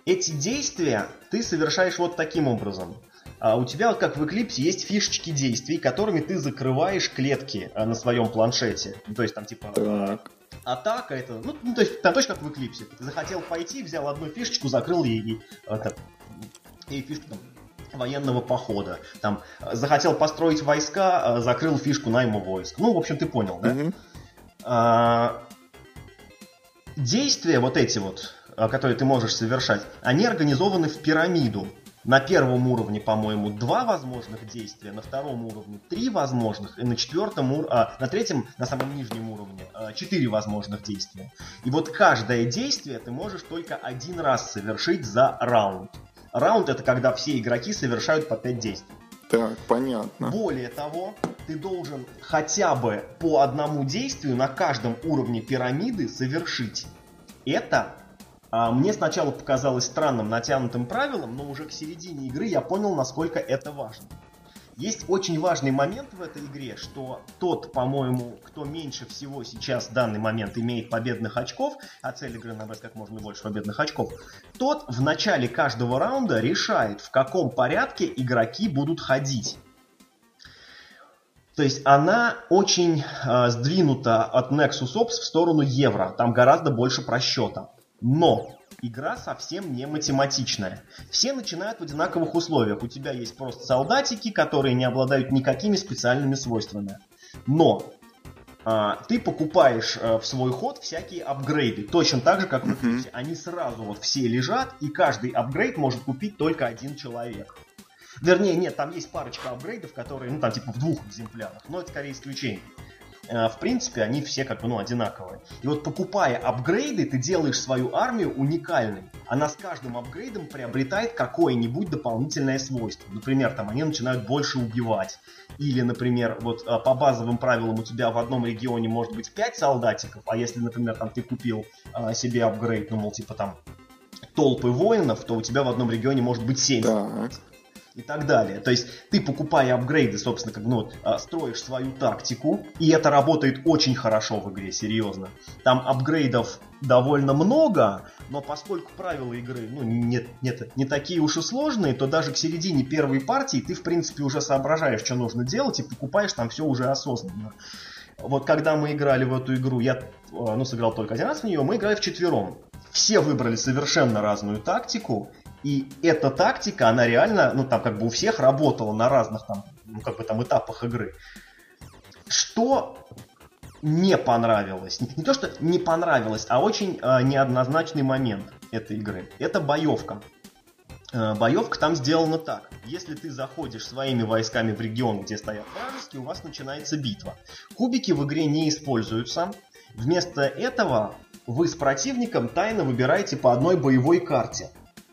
Эти действия ты совершаешь вот таким образом. А у тебя, вот как в Eclipse, есть фишечки действий, которыми ты закрываешь клетки а, на своем планшете. Ну, то есть там типа Так. атака это, ну, ну, то есть там точно как в Eclipse. Ты захотел пойти, взял одну фишечку, закрыл ей и, это, и фишку там, военного похода. Там э, захотел построить войска, э, закрыл фишку найма войск. Ну, в общем, ты понял, да? А, действия вот эти вот, а, которые ты можешь совершать, они организованы в пирамиду. На первом уровне, по-моему, два возможных действия, на втором уровне три возможных, и на четвертом ур- а, на третьем, на самом нижнем уровне, а, четыре возможных действия. И вот каждое действие ты можешь только один раз совершить за раунд. Раунд это когда все игроки совершают по пять действий. Так, понятно. Более того, ты должен хотя бы по одному действию на каждом уровне пирамиды совершить. Это а, мне сначала показалось странным натянутым правилом, но уже к середине игры я понял, насколько это важно. Есть очень важный момент в этой игре, что тот, по-моему, кто меньше всего сейчас в данный момент имеет победных очков, а цель игры набрать как можно больше победных очков, тот в начале каждого раунда решает, в каком порядке игроки будут ходить. То есть она очень э, сдвинута от Nexus Ops в сторону евро. Там гораздо больше просчета. Но игра совсем не математичная. Все начинают в одинаковых условиях. У тебя есть просто солдатики, которые не обладают никакими специальными свойствами. Но а, ты покупаешь э, в свой ход всякие апгрейды. Точно так же, как в Мгм. Eclipse. Они сразу вот все лежат, и каждый апгрейд может купить только один человек. Вернее, нет, там есть парочка апгрейдов, которые, ну, там, типа, в двух экземплярах, но это скорее исключение. Э, В принципе, они все как бы, ну, одинаковые. И вот покупая апгрейды, ты делаешь свою армию уникальной. Она с каждым апгрейдом приобретает какое-нибудь дополнительное свойство. Например, там они начинают больше убивать. Или, например, вот э, по базовым правилам у тебя в одном регионе может быть 5 солдатиков, а если, например, там ты купил э, себе апгрейд, ну, мол, типа там толпы воинов, то у тебя в одном регионе может быть 7 Так. И так далее. То есть ты, покупая апгрейды, собственно, как ну, а, строишь свою тактику, и это работает очень хорошо в игре, серьезно. Там апгрейдов довольно много, но поскольку правила игры ну, нет, нет, не такие уж и сложные, то даже к середине первой партии ты, в принципе, уже соображаешь, что нужно делать, и покупаешь там все уже осознанно. Вот когда мы играли в эту игру, я ну, сыграл только один раз в нее, мы играли в четвером. Все выбрали совершенно разную тактику, и эта тактика, она реально, ну там как бы у всех работала на разных там, ну как бы там этапах игры. Что не понравилось, не, не то что не понравилось, а очень э, неоднозначный момент этой игры. Это боевка. Э, боевка там сделана так. Если ты заходишь своими войсками в регион, где стоят вражеские, у вас начинается битва. Кубики в игре не используются. Вместо этого вы с противником тайно выбираете по одной боевой карте.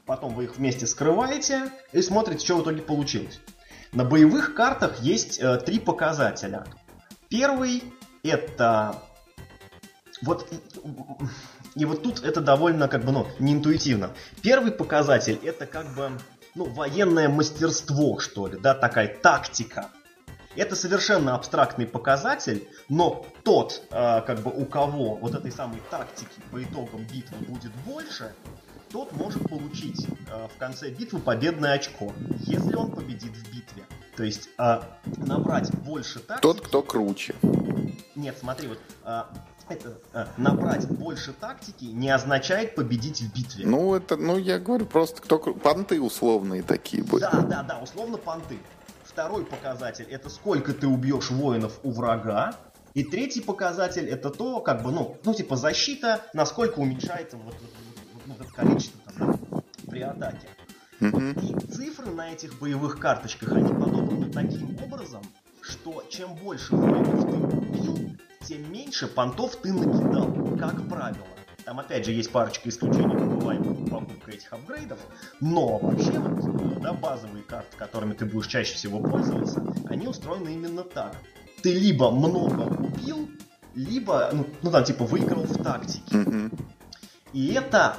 Потом вы их вместе скрываете и смотрите, что в итоге получилось. На боевых картах есть э, три показателя. Первый это вот и вот тут это довольно как бы ну не интуитивно. Первый показатель это как бы ну военное мастерство что ли, да такая тактика. Это совершенно абстрактный показатель, но тот, э, как бы у кого вот этой самой тактики по итогам битвы будет больше, тот может получить э, в конце битвы победное очко, если он победит в битве. То есть э, набрать больше тактики... Тот, кто круче. Нет, смотри, вот э, это э, набрать больше тактики не означает победить в битве. Ну, это, ну, я говорю, просто кто понты условные такие были. Да, да, да, условно понты. Второй показатель это сколько ты убьешь воинов у врага. И третий показатель это то, как бы, ну, ну типа защита, насколько уменьшается вот, вот, ну, это количество там, при атаке. Вот, и цифры на этих боевых карточках, они подобраны таким образом, что чем больше воинов ты убил, тем меньше понтов ты накидал, как правило. Там опять же есть парочка исключений, бываемых покупка этих апгрейдов, но вообще вот, да, базовые карты, которыми ты будешь чаще всего пользоваться, они устроены именно так. Ты либо много убил, либо, ну, ну там, типа, выиграл в тактике. И это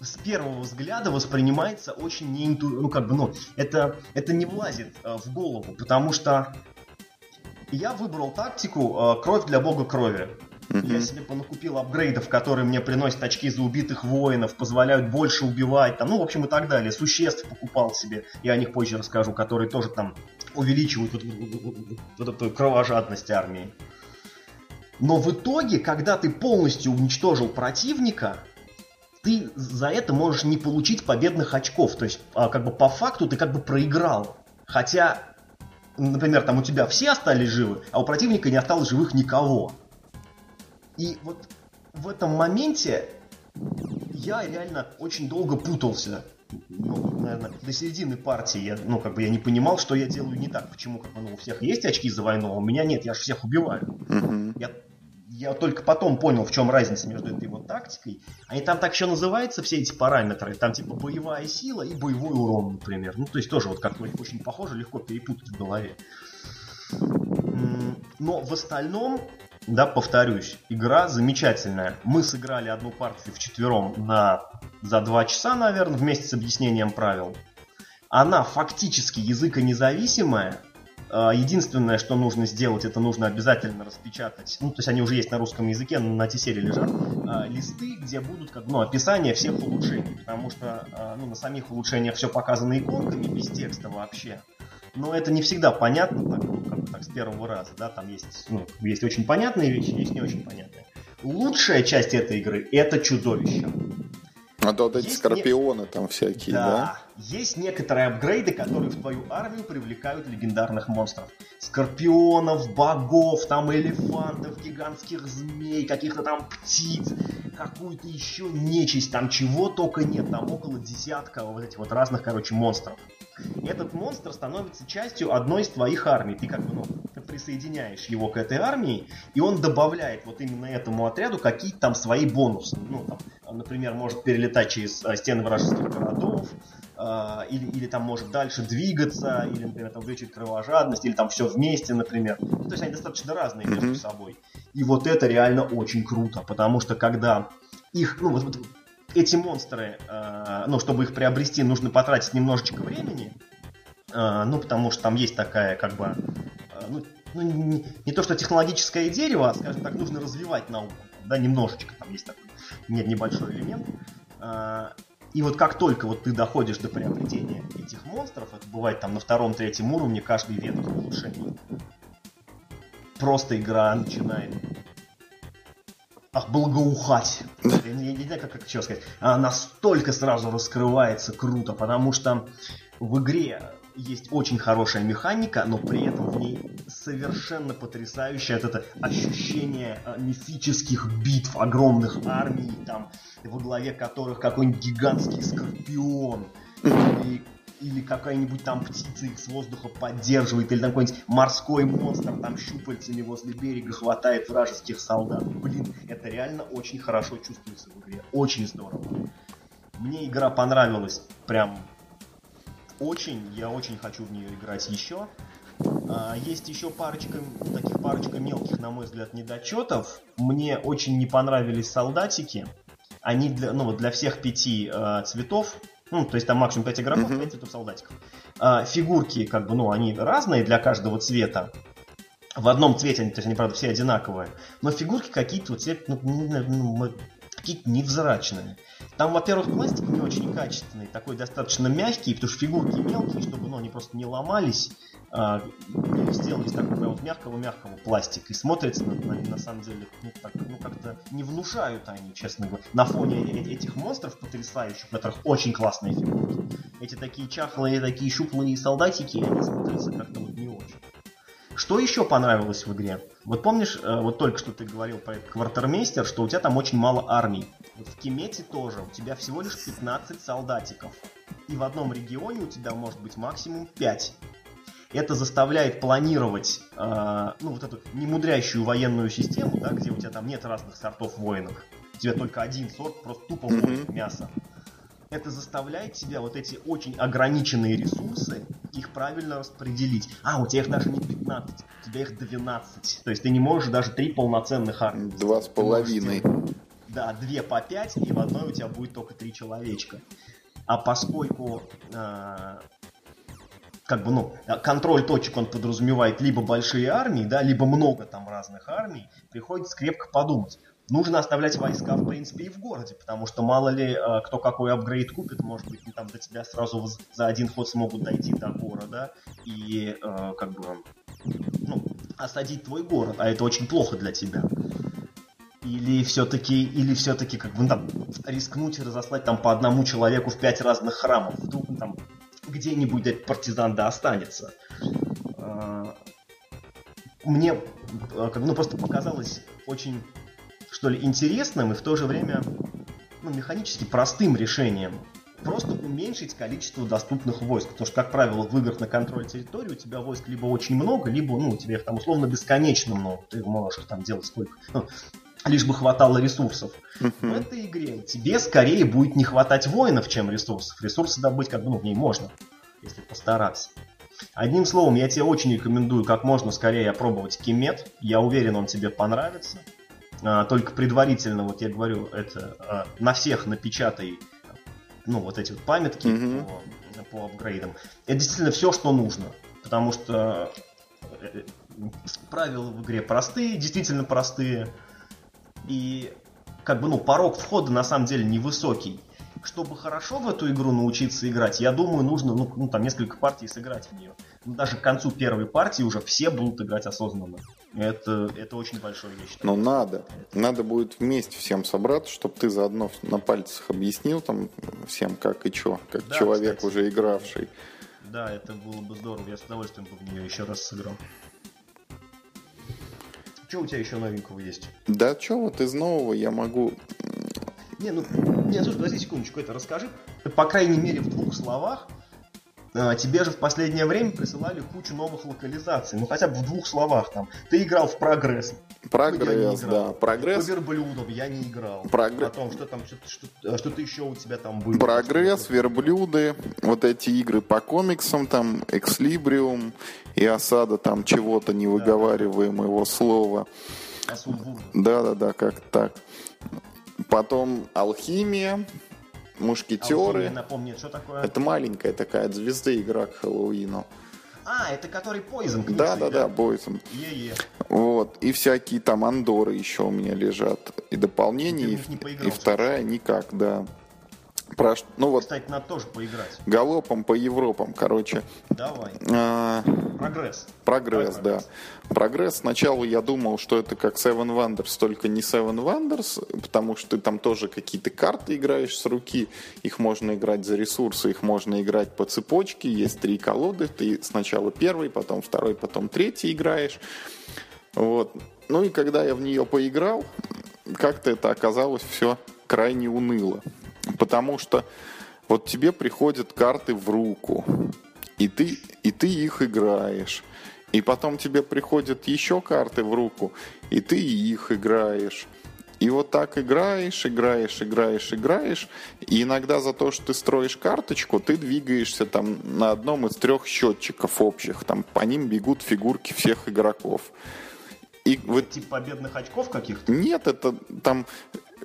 с первого взгляда воспринимается очень неинту... Ну, как бы, ну, это, это не влазит э, в голову, потому что я выбрал тактику э, «Кровь для бога крови». Mm-hmm. Я себе понакупил апгрейдов, которые мне приносят очки за убитых воинов, позволяют больше убивать, там, ну, в общем, и так далее. Существ покупал себе, я о них позже расскажу, которые тоже там увеличивают вот, вот, вот, эту кровожадность армии. Но в итоге, когда ты полностью уничтожил противника, ты за это можешь не получить победных очков. То есть, а, как бы по факту ты как бы проиграл. Хотя, например, там у тебя все остались живы, а у противника не осталось живых никого. И вот в этом моменте я реально очень долго путался. Ну, наверное, до середины партии я, ну, как бы я не понимал, что я делаю не так. Почему, как бы, ну, у всех есть очки за войну, а у меня нет, я же всех убиваю. Я я только потом понял, в чем разница между этой вот тактикой. Они там так еще называются, все эти параметры. Там типа боевая сила и боевой урон, например. Ну, то есть тоже вот как-то очень похоже, легко перепутать в голове. Но в остальном, да, повторюсь, игра замечательная. Мы сыграли одну партию в четвером на, за два часа, наверное, вместе с объяснением правил. Она фактически языконезависимая, а, единственное, что нужно сделать, это нужно обязательно распечатать, ну, то есть они уже есть на русском языке, на T-серии лежат, а, листы, где будут как, ну, описание всех улучшений, потому что а, ну, на самих улучшениях все показано иконками, без текста вообще. Но это не всегда понятно, так, так с первого раза, да, там есть, ну, есть очень понятные вещи, есть не очень понятные. Лучшая часть этой игры – это чудовище. А то вот эти есть скорпионы не... там всякие, да? Да. Есть некоторые апгрейды, которые в твою армию привлекают легендарных монстров. Скорпионов, богов, там элефантов, гигантских змей, каких-то там птиц, какую-то еще нечисть, там чего только нет, там около десятка вот этих вот разных, короче, монстров. Этот монстр становится частью одной из твоих армий. Ты как бы, ну, присоединяешь его к этой армии, и он добавляет вот именно этому отряду какие-то там свои бонусы. Ну, там, например, может перелетать через а, стены вражеских городов, а, или, или там может дальше двигаться, или, например, там увеличить кровожадность, или там все вместе, например. Ну, то есть они достаточно разные между собой. И вот это реально очень круто, потому что когда их, ну, вот, эти монстры, э, ну, чтобы их приобрести, нужно потратить немножечко времени, А, ну, потому что там есть такая, как бы, а, ну, ну не, не то что технологическое дерево, а, скажем так, нужно развивать науку, да, немножечко, там есть такой нет, небольшой элемент. А, и вот как только вот ты доходишь до приобретения этих монстров, это бывает там на втором-третьем уровне каждый веток улучшений, просто игра начинает благоухать. Я не, не знаю, как, как еще сказать. Она настолько сразу раскрывается круто, потому что в игре есть очень хорошая механика, но при этом в ней совершенно потрясающее это, это ощущение а, мифических битв, огромных армий, там, во главе которых какой-нибудь гигантский скорпион, или, или какая-нибудь там птица их с воздуха поддерживает, или там какой-нибудь морской монстр там щупальцами возле берега хватает вражеских солдат. Блин, это реально очень хорошо чувствуется в игре, очень здорово. Мне игра понравилась прям очень, я очень хочу в нее играть еще. А, есть еще парочка, таких парочка мелких, на мой взгляд, недочетов. Мне очень не понравились солдатики. Они для, ну, для всех пяти э, цветов, ну, то есть там максимум 5 игроков, uh-huh. 5 цветов солдатиков. А, фигурки, как бы, ну, они разные для каждого цвета. В одном цвете, то есть они, правда, все одинаковые. Но фигурки какие-то вот цвет, ну, ну, какие-то невзрачные. Там, во-первых, пластик не очень качественный, такой достаточно мягкий, потому что фигурки мелкие, чтобы ну, они просто не ломались. А, сделаны из такого вот мягкого-мягкого пластика. И смотрится, на, на, на самом деле, ну, так, ну, как-то не внушают они, честно говоря. На фоне этих монстров потрясающих, у которых очень классные фигурки. Эти такие чахлые, такие щуплые солдатики, они смотрятся как-то вот не очень. Что еще понравилось в игре? Вот помнишь, э, вот только что ты говорил про квартирмейстер, что у тебя там очень мало армий. Вот в Кемете тоже у тебя всего лишь 15 солдатиков. И в одном регионе у тебя может быть максимум 5. Это заставляет планировать, э, ну, вот эту немудрящую военную систему, да, где у тебя там нет разных сортов воинов. У тебя только один сорт, просто тупо воин, мясо это заставляет тебя вот эти очень ограниченные ресурсы, их правильно распределить. А, у тебя их даже не 15, у тебя их 12. То есть ты не можешь даже три полноценных армии. Два с половиной. Да, две по пять, и в одной у тебя будет только три человечка. А поскольку э, как бы, ну, контроль точек он подразумевает либо большие армии, да, либо много там разных армий, приходится крепко подумать нужно оставлять войска, в принципе, и в городе, потому что мало ли э, кто какой апгрейд купит, может быть, там до тебя сразу за один ход смогут дойти до города и э, как бы ну, осадить твой город, а это очень плохо для тебя. Или все-таки, или все-таки как бы ну, там рискнуть и разослать там по одному человеку в пять разных храмов. Вдруг там где-нибудь этот партизан да останется. Э, мне ну, просто показалось очень что ли, интересным и в то же время ну, механически простым решением. Просто уменьшить количество доступных войск. Потому что, как правило, в играх на контроль территории у тебя войск либо очень много, либо, ну, у тебя их там условно бесконечно много. Ты можешь их там делать сколько. Ну, лишь бы хватало ресурсов. Uh-huh. В этой игре тебе скорее будет не хватать воинов, чем ресурсов. Ресурсы добыть как бы ну, в ней можно, если постараться. Одним словом, я тебе очень рекомендую как можно скорее опробовать Кимет. Я уверен, он тебе понравится. А, только предварительно, вот я говорю, это а, на всех напечатай, ну, вот эти вот памятки mm-hmm. по, по апгрейдам. Это действительно все, что нужно. Потому что э, правила в игре простые, действительно простые. И как бы, ну, порог входа на самом деле невысокий чтобы хорошо в эту игру научиться играть, я думаю, нужно ну, ну, там несколько партий сыграть в нее. Ну, даже к концу первой партии уже все будут играть осознанно. Это, это очень большое вещь. Но надо. Надо будет вместе всем собраться, чтобы ты заодно на пальцах объяснил там всем, как и что, как да, человек кстати, уже игравший. Да, это было бы здорово. Я с удовольствием бы в нее еще раз сыграл. Что у тебя еще новенького есть? Да, что вот из нового я могу не, ну, не, слушай, подожди секундочку, это расскажи, по крайней мере, в двух словах, тебе же в последнее время присылали кучу новых локализаций. Ну хотя бы в двух словах там. Ты играл в прогресс. Прогресс, да. Прогресс. По верблюдам я не играл. Прогресс. Потом, что там, что-то, что-то, что-то еще у тебя там было. Прогресс, верблюды, вот эти игры по комиксам, там, Экслибриум и осада там чего-то невыговариваемого да. слова. Да, да, да, как так. Потом алхимия, мушкетеры. А напомни, что такое? Это маленькая такая от звезды игра к Хэллоуину. А, это который поизом Да, да, да, поизом. Е-е. Вот. И всякие там андоры еще у меня лежат. И дополнения, и, и вторая никак, да. Про, ну вот, Кстати, надо тоже поиграть. Галопом по Европам, короче. Давай. А, прогресс. Прогресс, да. Прогресс. Сначала я думал, что это как Seven Wonders, только не Seven Wonders, потому что ты там тоже какие-то карты играешь с руки, их можно играть за ресурсы, их можно играть по цепочке, есть три колоды, ты сначала первый, потом второй, потом третий играешь. Вот. Ну и когда я в нее поиграл, как-то это оказалось все крайне уныло. Потому что вот тебе приходят карты в руку, и ты, и ты их играешь. И потом тебе приходят еще карты в руку, и ты их играешь. И вот так играешь, играешь, играешь, играешь. И иногда за то, что ты строишь карточку, ты двигаешься там на одном из трех счетчиков общих. Там по ним бегут фигурки всех игроков. И вот типа победных очков каких-то? Нет, это там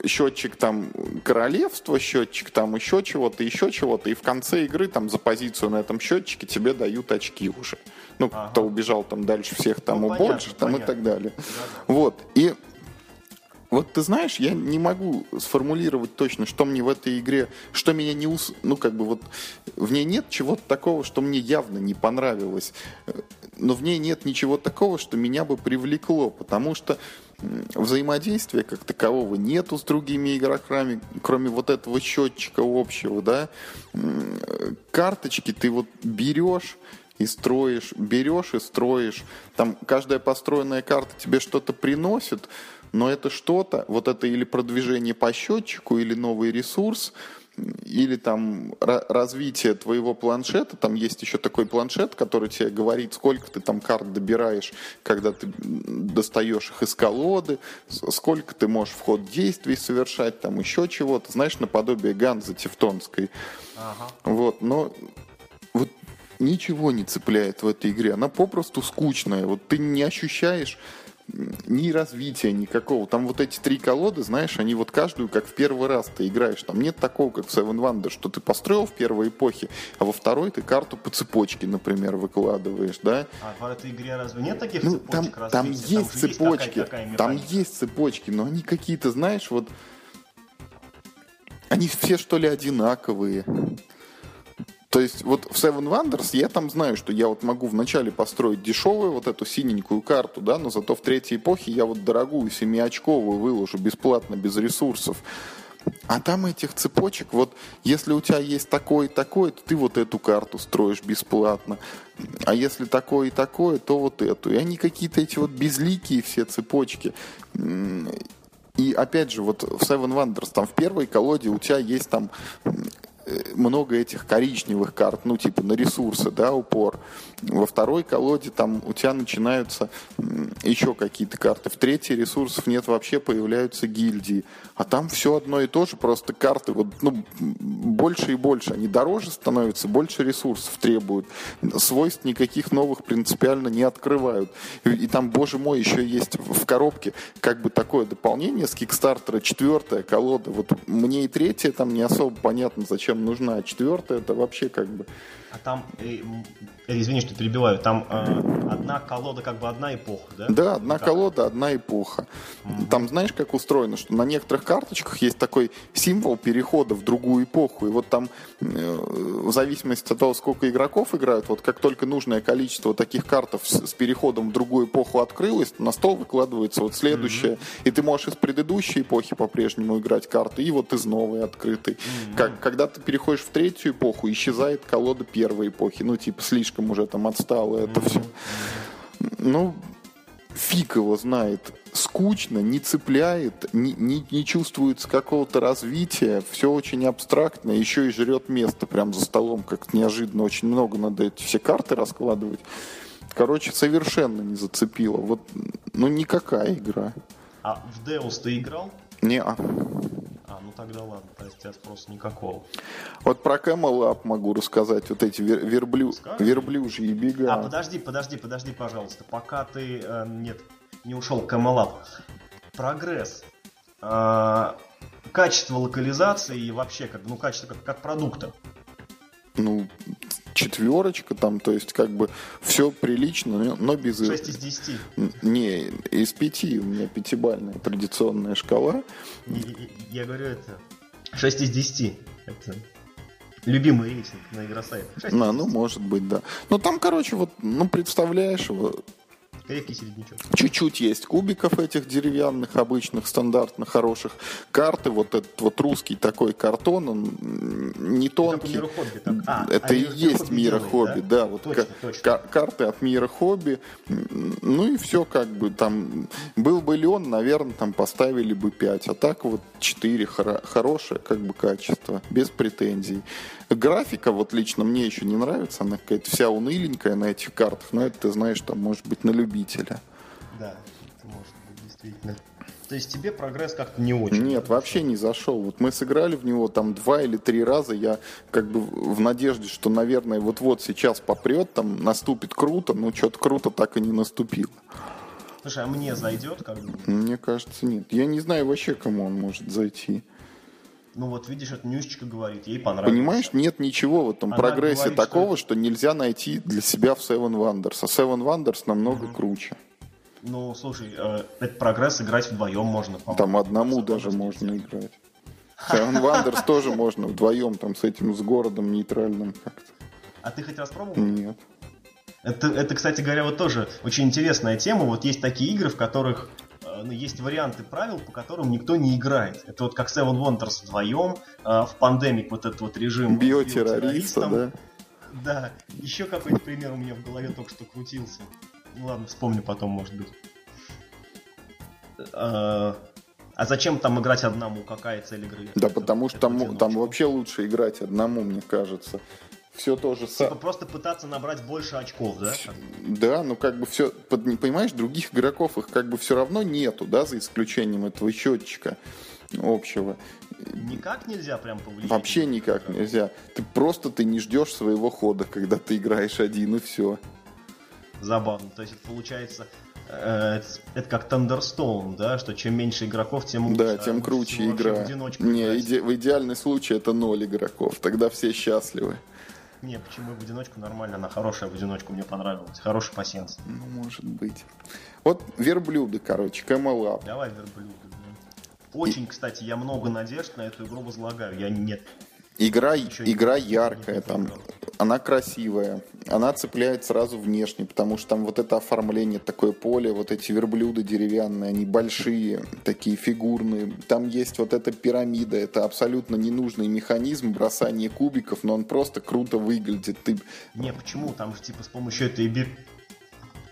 счетчик там королевства, счетчик там еще чего-то, еще чего-то, и в конце игры там за позицию на этом счетчике тебе дают очки уже. Ну, ага. кто убежал там дальше всех, тому ну, больше, там понятно. и так далее. Да. Вот. И вот ты знаешь, я не могу сформулировать точно, что мне в этой игре, что меня не ус... Ну, как бы вот в ней нет чего-то такого, что мне явно не понравилось. Но в ней нет ничего такого, что меня бы привлекло, потому что взаимодействия как такового нету с другими игроками, кроме вот этого счетчика общего, да. Карточки ты вот берешь, и строишь, берешь и строишь. Там каждая построенная карта тебе что-то приносит, но это что-то, вот это или продвижение по счетчику, или новый ресурс, или там развитие твоего планшета, там есть еще такой планшет, который тебе говорит, сколько ты там карт добираешь, когда ты достаешь их из колоды, сколько ты можешь в ход действий совершать, там еще чего-то, знаешь, наподобие Ганзы Тевтонской. Ага. Вот, но вот ничего не цепляет в этой игре, она попросту скучная, вот ты не ощущаешь ни развития никакого. Там вот эти три колоды, знаешь, они вот каждую как в первый раз ты играешь. Там нет такого, как в Seven Wonders, что ты построил в первой эпохе, а во второй ты карту по цепочке, например, выкладываешь, да? А в этой игре разве нет таких ну, цепочек там, там есть там цепочки, есть такая, такая там есть цепочки, но они какие-то, знаешь, вот они все что ли одинаковые. То есть вот в Seven Wonders я там знаю, что я вот могу вначале построить дешевую вот эту синенькую карту, да, но зато в третьей эпохе я вот дорогую семиочковую выложу бесплатно, без ресурсов. А там этих цепочек, вот если у тебя есть такое и такое, то ты вот эту карту строишь бесплатно. А если такое и такое, то вот эту. И они какие-то эти вот безликие все цепочки. И опять же, вот в Seven Wonders, там в первой колоде у тебя есть там много этих коричневых карт, ну, типа на ресурсы, да, упор. Во второй колоде там у тебя начинаются еще какие-то карты. В третьей ресурсов нет вообще, появляются гильдии. А там все одно и то же, просто карты вот, ну, больше и больше. Они дороже становятся, больше ресурсов требуют. Свойств никаких новых принципиально не открывают. И, и там, боже мой, еще есть в коробке как бы такое дополнение с Кикстартера, четвертая колода. Вот мне и третья там не особо понятно, зачем чем нужна. Четвертая это вообще как бы... А там, э, э, извини, что перебиваю, там э, одна колода как бы одна эпоха, да? Да, одна как? колода, одна эпоха. Угу. Там знаешь, как устроено, что на некоторых карточках есть такой символ перехода в другую эпоху. И вот там э, в зависимости от того, сколько игроков играют, вот как только нужное количество таких картов с, с переходом в другую эпоху открылось, на стол выкладывается вот следующее. Угу. И ты можешь из предыдущей эпохи по-прежнему играть карты, и вот из новой открытой. Угу. Как, когда ты переходишь в третью эпоху, исчезает колода первой эпохи. Ну, типа, слишком уже там отстало это все. Ну, фиг его знает. Скучно, не цепляет, не, не, не чувствуется какого-то развития, все очень абстрактно, еще и жрет место прям за столом, как неожиданно, очень много надо эти все карты раскладывать. Короче, совершенно не зацепило. Вот, ну, никакая игра. А в Deus ты играл? Не. -а. А, ну тогда ладно, то есть спроса никакого. Вот про Camel Up могу рассказать, вот эти вер верблю... верблюжьи бега. А, подожди, подожди, подожди, пожалуйста, пока ты, э, нет, не ушел Camel Up. Прогресс. Э, качество локализации и вообще как, ну, качество как, как продукта? Ну, четверочка там, то есть как бы все прилично, но без... 6 из 10. Не, из 5, у меня пятибальная традиционная шкала. Я, я говорю это, 6 из 10. Это любимый рейтинг на игросайт. А, ну, может быть, да. Ну, там, короче, вот, ну, представляешь, вот, Крепкий середнячок. Чуть-чуть есть кубиков этих деревянных, обычных, стандартных, хороших. Карты, вот этот вот русский такой картон, он не тонкий. Хобби, так. А, Это а и есть Мира Хобби, да. да вот точно, ка- точно. ка- карты от Мира Хобби. Ну и все как бы там. Был бы Леон, наверное, там поставили бы 5. А так вот 4 хоро- хорошее как бы качество, без претензий. Графика вот лично мне еще не нравится, она какая-то вся уныленькая на этих картах, но это ты знаешь, там может быть на любителя. Да, это может быть действительно. То есть тебе прогресс как-то не очень? Нет, вообще не зашел. Вот мы сыграли в него там два или три раза. Я как бы в надежде, что, наверное, вот-вот сейчас попрет, там наступит круто, но что-то круто так и не наступило. Слушай, а мне зайдет как бы? Мне кажется, нет. Я не знаю вообще, кому он может зайти. Ну вот видишь, это Нюшечка говорит, ей понравилось. Понимаешь, нет ничего в этом Она прогрессе говорит, такого, что... нельзя найти для себя в Seven Wonders. А Seven Wonders намного круче. Ну, слушай, э, это прогресс играть вдвоем можно, по-моему. Там одному даже можно нельзя. играть. Seven Wonders тоже можно вдвоем, там, с этим, с городом нейтральным как-то. А ты хоть раз пробовал? Нет. Это, это, кстати говоря, вот тоже очень интересная тема. Вот есть такие игры, в которых ну, есть варианты правил, по которым никто не играет. Это вот как Seven Wonders вдвоем, э, в Pandemic вот этот вот режим. Биотеррориста, да? Да, еще какой-то пример у меня в голове только что крутился. Ну ладно, вспомню потом, может быть. Э, А зачем там играть одному? Какая цель игры? Да, Это- потому что это там, там вообще лучше играть одному, мне кажется. Все то же Типа самое. просто пытаться набрать больше очков, да? Да, ну как бы все, понимаешь, других игроков их как бы все равно нету, да, за исключением этого счетчика общего. Никак нельзя прям повлиять? Вообще никак нельзя. Ты просто ты не ждешь своего хода, когда ты играешь один и все. Забавно. То есть это получается, э, это, это как Thunderstone, да, что чем меньше игроков, тем лучше. Да, А тем круче игра. Не, иде- в идеальный случай это ноль игроков. Тогда все счастливы. Не, почему в одиночку нормально, она хорошая в одиночку, мне понравилась. Хороший пассианс. Ну, может быть. Вот верблюды, короче, Камелап. Давай верблюды. Очень, кстати, я много надежд на эту игру возлагаю. Я нет. Игра, игра яркая, там, она красивая, она цепляет сразу внешне, потому что там вот это оформление, такое поле, вот эти верблюды деревянные, они большие, такие фигурные. Там есть вот эта пирамида, это абсолютно ненужный механизм бросания кубиков, но он просто круто выглядит. Ты Не, почему? Там же типа с помощью этой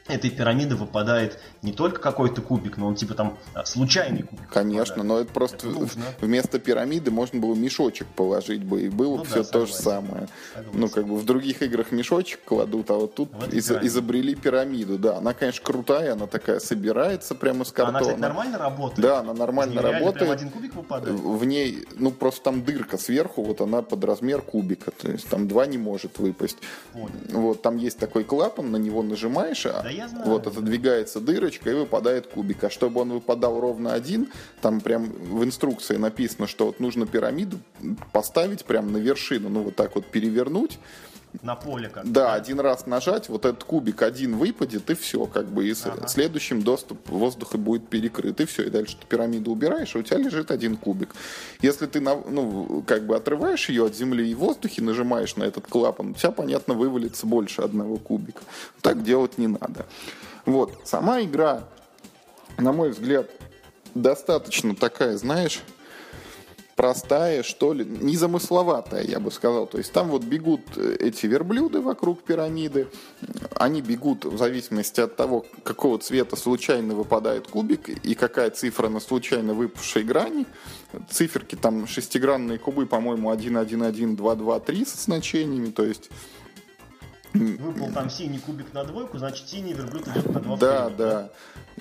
этой пирамиды выпадает не только какой-то кубик, но он типа там а, случайный кубик. Конечно, выпадает. но это просто Это нужно. вместо пирамиды можно было мешочек положить бы, и было Ну бы да, все то же согласен. самое. Согласен. Ну, как бы в других играх мешочек кладут, а вот тут В этой из- пирамиде. изобрели пирамиду. Да, она, конечно, крутая, она такая собирается прямо А картона. Она, кстати, нормально работает? Да, она нормально работает. Прям один кубик выпадает? В ней, ну, просто там дырка сверху, вот она под размер кубика, то есть там два не может выпасть. Понял. Вот, там есть такой клапан, на него нажимаешь, а Да я знаю. вот отодвигается дырочка и выпадает кубик. А чтобы он выпадал ровно один, там прям в инструкции написано, что вот нужно пирамиду поставить прям на вершину, ну вот так вот перевернуть. На поле как Да, один раз нажать, вот этот кубик один выпадет, и все, как бы, и Ага. следующим доступ воздуха будет перекрыт, и все, и дальше ты пирамиду убираешь, и у тебя лежит один кубик. Если ты, ну, как бы отрываешь ее от земли и в воздухе нажимаешь на этот клапан, у тебя, понятно, вывалится больше одного кубика. Так делать не надо. Вот, сама игра, на мой взгляд, достаточно такая, знаешь, простая, что ли, незамысловатая, я бы сказал. То есть там вот бегут э, эти верблюды вокруг пирамиды, они бегут в зависимости от того, какого цвета случайно выпадает кубик и какая цифра на случайно выпавшей грани. Циферки там шестигранные кубы, по-моему, 1, 1, 1, 2, 2, 3 со значениями, то есть Выпал там синий кубик на двойку, значит синий верблюд идет на два Да, да.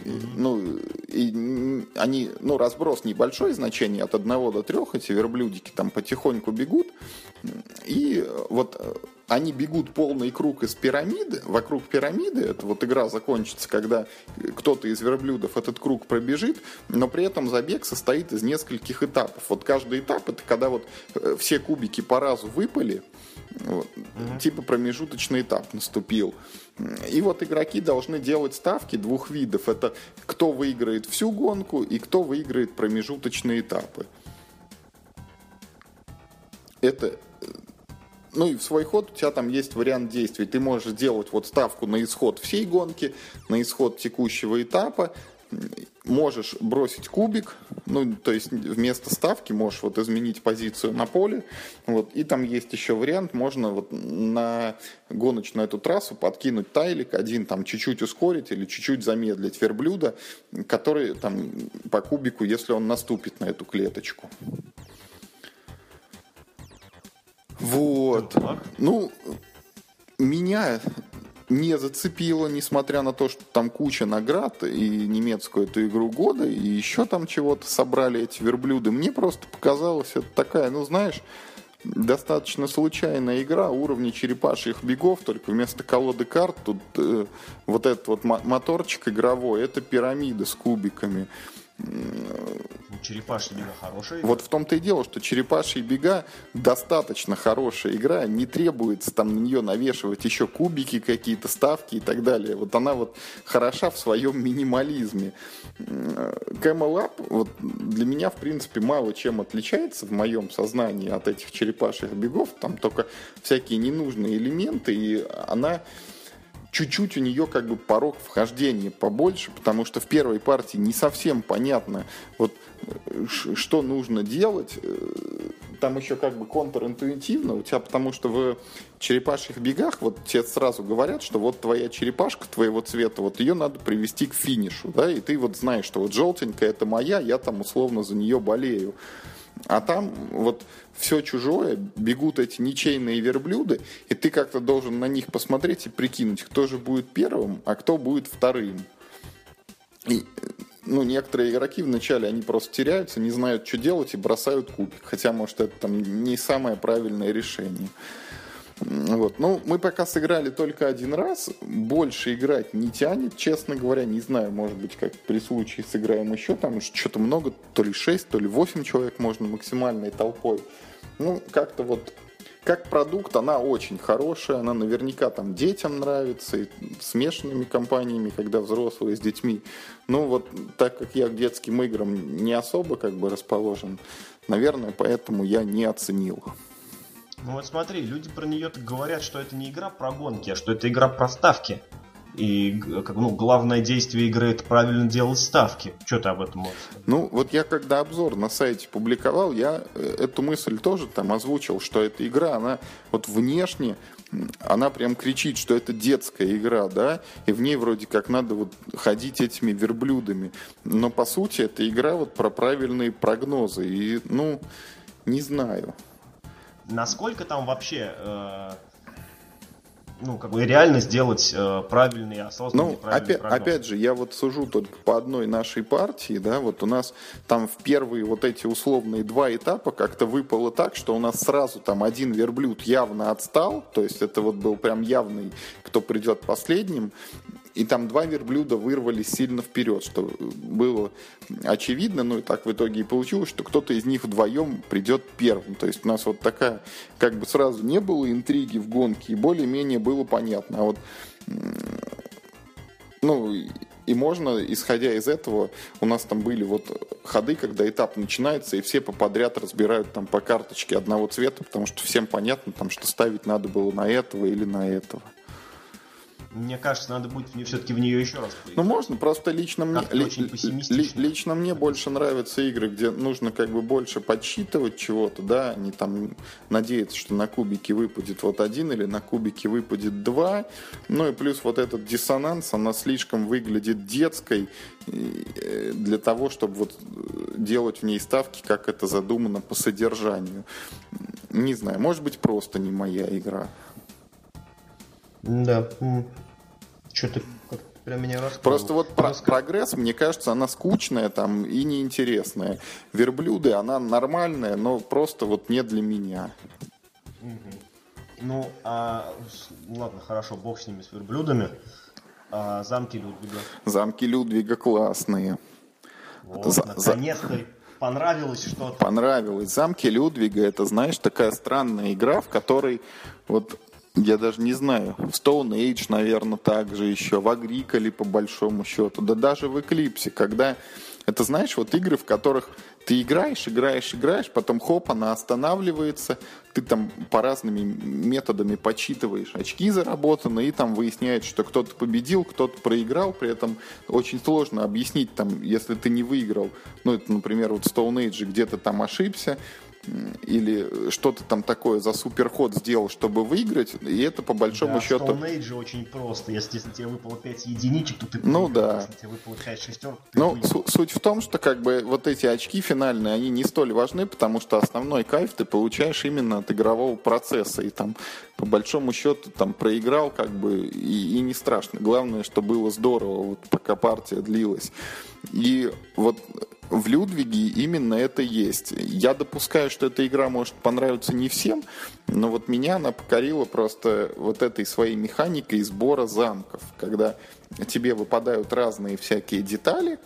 Ну, и они, ну, разброс небольшой значение, от одного до трех эти верблюдики там потихоньку бегут. И вот э, они бегут полный круг из пирамиды, вокруг пирамиды, это вот игра закончится, когда кто-то из верблюдов этот круг пробежит, но при этом забег состоит из нескольких этапов. Вот каждый этап это когда вот э, все кубики по разу выпали, вот, угу. типа промежуточный этап наступил. И вот игроки должны делать ставки двух видов. Это кто выиграет всю гонку и кто выиграет промежуточные этапы. Это ну и в свой ход у тебя там есть вариант действий. Ты можешь сделать вот ставку на исход всей гонки, на исход текущего этапа, можешь бросить кубик, ну, то есть вместо ставки можешь вот изменить позицию на поле, вот, и там есть еще вариант, можно вот на гоночную эту трассу подкинуть тайлик, один там чуть-чуть ускорить или чуть-чуть замедлить верблюда, который там по кубику, если он наступит на эту клеточку. Вот. Ну, меня не зацепило, несмотря на то, что там куча наград и немецкую эту игру года, и еще там чего-то собрали эти верблюды. Мне просто показалось, это такая, ну знаешь, достаточно случайная игра уровня черепашьих бегов, только вместо колоды карт тут э, вот этот вот моторчик игровой, это пирамида с кубиками. Черепашьи бега хорошая игра. Вот в том-то и дело, что черепашьи бега достаточно хорошая игра, не требуется там на нее навешивать еще кубики какие-то, ставки и так далее. Вот она вот хороша в своем минимализме. Camel Up вот для меня, в принципе, мало чем отличается в моем сознании от этих черепашьих бегов. Там только всякие ненужные элементы, и она чуть-чуть у нее как бы порог вхождения побольше, потому что в первой партии не совсем понятно, вот э, что нужно делать. Э, там еще как бы контринтуитивно у тебя, потому что в черепашьих бегах вот тебе сразу говорят, что вот твоя черепашка твоего цвета, вот ее надо привести к финишу, да, и ты вот знаешь, что вот желтенькая это моя, я там условно за нее болею. А там вот все чужое, бегут эти ничейные верблюды, и ты как-то должен на них посмотреть и прикинуть, кто же будет первым, а кто будет вторым. И, ну, некоторые игроки вначале, они просто теряются, не знают, что делать и бросают кубик. Хотя, может, это там не самое правильное решение. Вот. Ну, мы пока сыграли только один раз. Больше играть не тянет, честно говоря. Не знаю, может быть, как при случае сыграем еще. Там что-то много, то ли 6, то ли 8 человек можно максимальной толпой. Ну, как-то вот как продукт она очень хорошая, она наверняка там детям нравится, и смешанными компаниями, когда взрослые с детьми. Ну вот так как я к детским играм не особо как бы расположен, наверное, поэтому я не оценил. Ну вот смотри, люди про нее говорят, что это не игра про гонки, а что это игра про ставки. И как, ну, главное действие игры это правильно делать ставки. Что ты об этом можешь? Ну, вот я когда обзор на сайте публиковал, я э, эту мысль тоже там озвучил, что эта игра, она вот внешне, она прям кричит, что это детская игра, да, и в ней вроде как надо вот ходить этими верблюдами. Но по сути это игра вот про правильные прогнозы. И, ну, не знаю. Насколько там вообще э, ну, как бы реально сделать э, правильный, осознанный, ну, правильный опять, прогноз. опять же, я вот сужу только по одной нашей партии, да, вот у нас там в первые вот эти условные два этапа как-то выпало так, что у нас сразу там один верблюд явно отстал, то есть это вот был прям явный, кто придет последним, и там два верблюда вырвались сильно вперед, что было очевидно, ну и так в итоге и получилось, что кто-то из них вдвоем придет первым. То есть у нас вот такая, как бы сразу не было интриги в гонке, и более-менее было понятно. А вот, ну, и можно, исходя из этого, у нас там были вот ходы, когда этап начинается, и все по подряд разбирают там по карточке одного цвета, потому что всем понятно, там, что ставить надо было на этого или на этого. Мне кажется, надо будет все-таки в нее еще раз поиграть. Ну, можно, просто лично мне, ли, ли, лично мне больше нравятся игры, где нужно как бы больше подсчитывать чего-то, да, а не там надеяться, что на кубике выпадет вот один или на кубике выпадет два. Ну и плюс вот этот диссонанс, она слишком выглядит детской э, для того, чтобы вот делать в ней ставки, как это задумано по содержанию. Не знаю, может быть, просто не моя игра. Да. Что-то прям меня раскрыл. Просто вот про прогресс, мне кажется, она скучная там и неинтересная. Верблюды, она нормальная, но просто вот не для меня. Ну, а, ладно, хорошо, бог с ними, с верблюдами. А, замки Людвига. Замки Людвига классные. Вот, За, наконец-то понравилось что-то. Понравилось. Замки Людвига, это, знаешь, такая странная игра, в которой вот я даже не знаю, в Stone Age, наверное, также еще, в Агриколе, по большому счету, да даже в Эклипсе, когда это, знаешь, вот игры, в которых ты играешь, играешь, играешь, потом хоп, она останавливается, ты там по разными методами подсчитываешь очки заработанные, и там выясняется, что кто-то победил, кто-то проиграл, при этом очень сложно объяснить, там, если ты не выиграл, ну, это, например, вот Stone Age где-то там ошибся, или что-то там такое за суперход сделал, чтобы выиграть, и это по большому да, счету... Stone Age очень просто. Если, если тебе выпало 5 единичек, то ты Ну да. Если тебе выпало 5 шестерок, Ну, суть в том, что как бы вот эти очки финальные, они не столь важны, потому что основной кайф ты получаешь именно от игрового процесса. И там, по большому счету, там проиграл как бы и, и не страшно. Главное, что было здорово, вот, пока партия длилась. И вот в Людвиге именно это есть. Я допускаю, что эта игра может понравиться не всем, но вот меня она покорила просто вот этой своей механикой сбора замков, когда тебе выпадают разные всякие детали,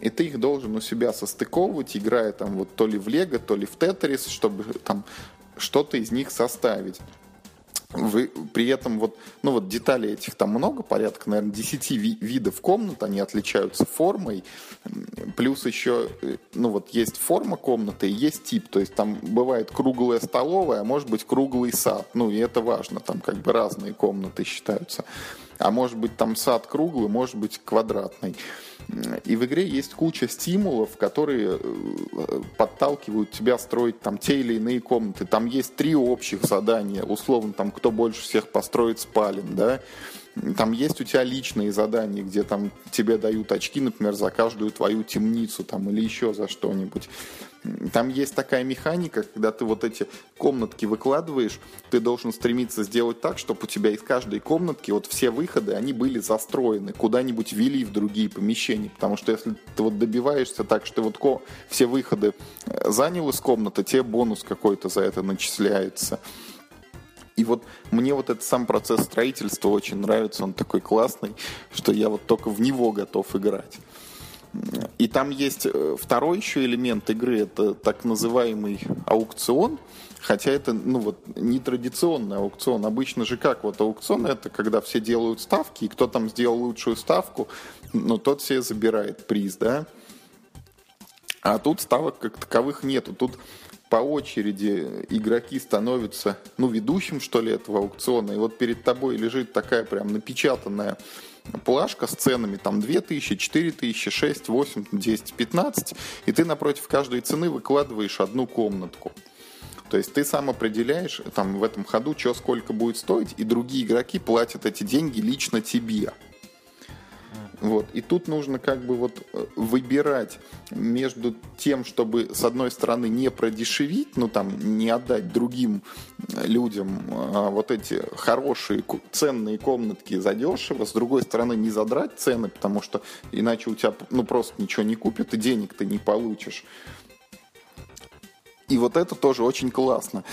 и ты их должен у себя состыковывать, играя там вот то ли в Лего, то ли в Тетрис, чтобы там что-то из них составить. Вы, при этом вот, ну вот деталей этих там много, порядка, наверное, 10 ви- видов комнат, они отличаются формой, плюс еще, э, ну вот есть форма комнаты и есть тип, то есть там бывает круглая столовая, а может быть круглый сад, ну и это важно, там как бы разные комнаты считаются, а может быть там сад круглый, может быть квадратный. И в игре есть куча стимулов, которые э, подталкивают тебя строить там те или иные комнаты. Там есть три общих задания, условно, там кто больше всех построит спален, да, там есть у тебя личные задания, где там тебе дают очки, например, за каждую твою темницу там, или еще за что-нибудь. Там есть такая механика, когда ты вот эти комнатки выкладываешь, ты должен стремиться сделать так, чтобы у тебя из каждой комнатки вот все выходы, они были застроены, куда-нибудь вели в другие помещения. Потому что если ты вот добиваешься так, что вот все выходы э, занял из комнаты, тебе бонус какой-то за это начисляется. И вот мне вот этот сам процесс строительства очень нравится, он такой классный, что я вот только в него готов играть. И там есть э, второй еще элемент игры, это так называемый аукцион, хотя это, ну вот, не традиционный аукцион. Обычно же как, вот аукцион это когда все делают ставки, и кто там сделал лучшую ставку, ну тот себе забирает приз, да. А тут ставок как таковых нету. Тут по очереди игроки становятся, ну, ведущим, что ли, этого аукциона. И вот перед тобой лежит такая прям напечатанная плашка с ценами, там 2000, 4000, 6, 8, 10, 15, и ты напротив каждой цены выкладываешь одну комнатку. То есть ты сам определяешь там в этом ходу, что сколько будет стоить, и другие игроки платят эти деньги лично тебе. Вот. И тут нужно как бы вот э, выбирать между тем, чтобы с одной стороны не продешевить, ну там не отдать другим э, людям а вот эти хорошие ценные комнатки задешево, с другой стороны не задрать цены, потому что иначе у тебя ну просто ничего не купят и денег ты не получишь. И вот это тоже очень классно.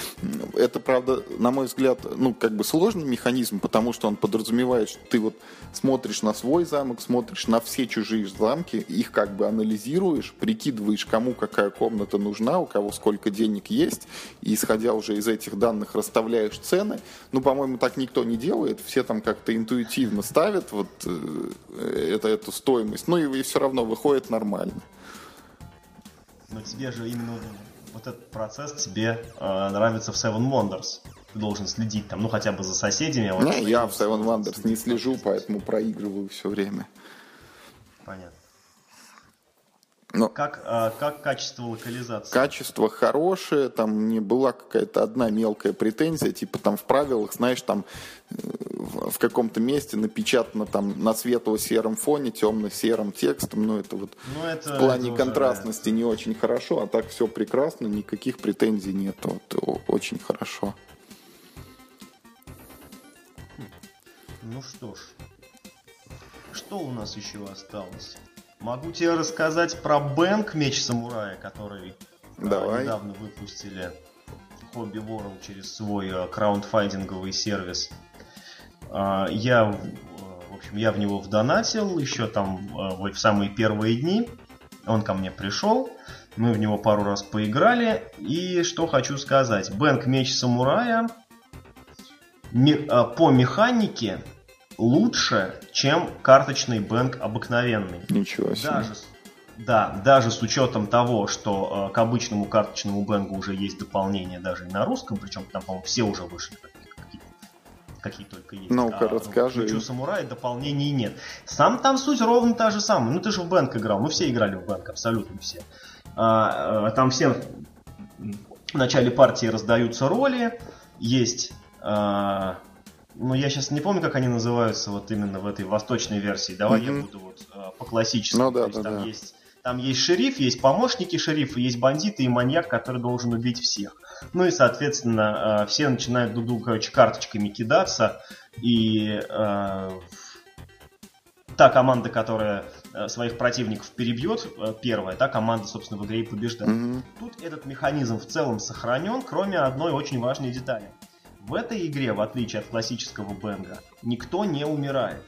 Это, правда, на мой взгляд, ну, как бы сложный механизм, потому что он подразумевает, что ты вот смотришь на свой замок, смотришь на все чужие замки, их как бы анализируешь, прикидываешь, кому какая комната нужна, у кого сколько денег есть, и исходя уже из этих данных расставляешь цены. Ну, по-моему, так никто не делает, все там как-то интуитивно ставят вот э, это, эту стоимость, ну и, и все равно выходит нормально. Но тебе же именно вот этот процесс тебе э, нравится в Seven Wonders. Ты должен следить там, ну хотя бы за соседями. А вот не, я в Seven Wonders не слежу, поэтому проигрываю все время. Понятно. Но как, а, как качество локализации? Качество хорошее, там не была какая-то одна мелкая претензия, типа там в правилах, знаешь, там э, в каком-то месте напечатано там на светло-сером фоне темно-серым текстом, ну это вот ну, это, в плане это контрастности не очень хорошо, а так все прекрасно, никаких претензий нет, вот, очень хорошо. Ну что ж, что у нас еще осталось? Могу тебе рассказать про Бэнк Меч Самурая, который Давай. недавно выпустили. Hobby World через свой э, краундфайдинговый сервис. Э, я, в общем, я в него вдонатил еще там в самые первые дни. Он ко мне пришел, мы в него пару раз поиграли. И что хочу сказать. Бэнк Меч Самурая по механике лучше, чем карточный бэнк обыкновенный. Ничего себе. Даже, да, даже с учетом того, что э, к обычному карточному бэнгу уже есть дополнение даже и на русском, причем там, по-моему, все уже вышли, какие, какие только есть. Ну-ка, а, расскажи. Мечу самурая дополнений нет. Сам там суть ровно та же самая. Ну, ты же в бэнк играл, мы все играли в бэнк, абсолютно все. А, а, там все в начале партии раздаются роли, есть... А, ну, я сейчас не помню, как они называются вот именно в этой восточной версии. Давай mm-hmm. я буду вот э, по классическому. Ну, да, То есть да, там да. есть там есть шериф, есть помощники шерифа, есть бандиты и маньяк, который должен убить всех. Ну и, соответственно, э, все начинают друг другу, короче, карточками кидаться. И э, та команда, которая э, своих противников перебьет, первая, та команда, собственно, в игре и побеждает. Mm-hmm. Тут этот механизм в целом сохранен, кроме одной очень важной детали. В этой игре, в отличие от классического бенга, никто не умирает.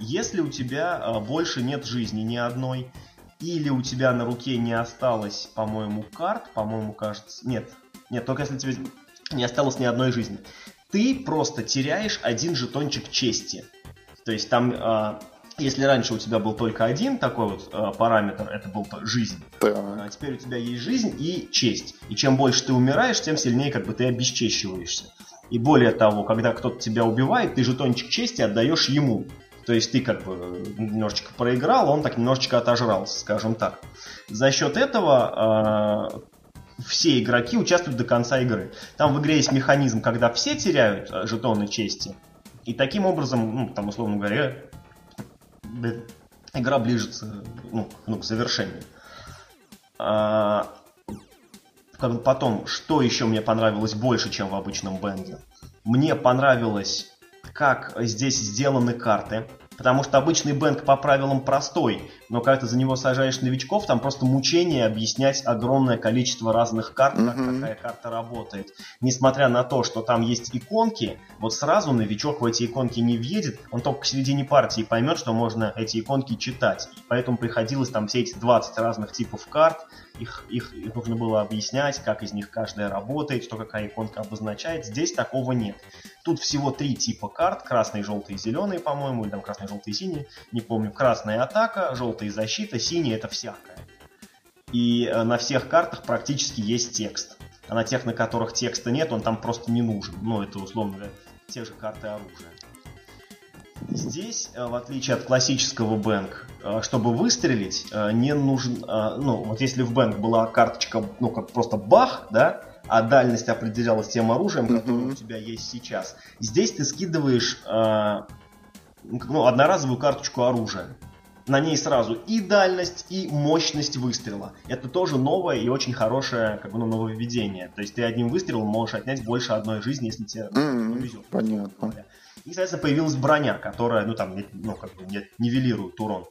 Если у тебя а, больше нет жизни ни одной, или у тебя на руке не осталось, по-моему, карт, по-моему, кажется... Нет, нет, только если тебе не осталось ни одной жизни. Ты просто теряешь один жетончик чести. То есть там, э, если раньше у тебя был только один такой вот э, параметр, это был жизнь, Так. а теперь у тебя есть жизнь и честь. И чем больше ты умираешь, тем сильнее как бы ты обесчещиваешься. И более того, когда кто-то тебя убивает, ты жетончик чести отдаешь ему. То есть ты как бы немножечко проиграл, он так немножечко отожрался, скажем так. За счет этого э, все игроки участвуют до конца игры. Там в игре есть механизм, когда все теряют э, жетоны чести. И таким образом, ну, там, условно говоря, игра ближется ну, ну, к завершению. А, потом, что еще мне понравилось больше, чем в обычном бенге? Мне понравилось, как здесь сделаны карты. Потому что обычный бэнк по правилам простой, но когда ты за него сажаешь новичков, там просто мучение объяснять огромное количество разных карт, как Мгм. какая карта работает. Несмотря на то, что там есть иконки, вот сразу новичок в эти иконки не въедет, он только к середине партии поймет, что можно эти иконки читать. И поэтому приходилось там все эти 20 разных типов карт, их, их, их нужно было объяснять, как из них каждая работает, что какая иконка обозначает. Здесь такого нет. Тут всего три типа карт, красный, желтый и зеленый, по-моему, или там красный, желтый и синий, не помню. Красная атака, желтая защита, синий это всякое. И э, на всех картах практически есть текст. А на тех, на которых текста нет, он там просто не нужен. Ну, это условно говоря, те же карты оружия. Здесь, э, в отличие от классического бэнк, чтобы выстрелить, э, не нужен... Ну, вот если в бэнк была карточка, ну, как просто бах, да, а дальность определялась тем оружием, которое Мгм. у тебя есть сейчас. Здесь ты скидываешь э, ну, одноразовую карточку оружия. На ней сразу и дальность, и мощность выстрела. Это тоже новое и очень хорошее как бы, ну, нововведение. То есть ты одним выстрелом можешь отнять больше одной жизни, если тебе М, повезет. Понятно. И, соответственно, появилась броня, которая, ну, там, ну, как бы не- нивелирует урон.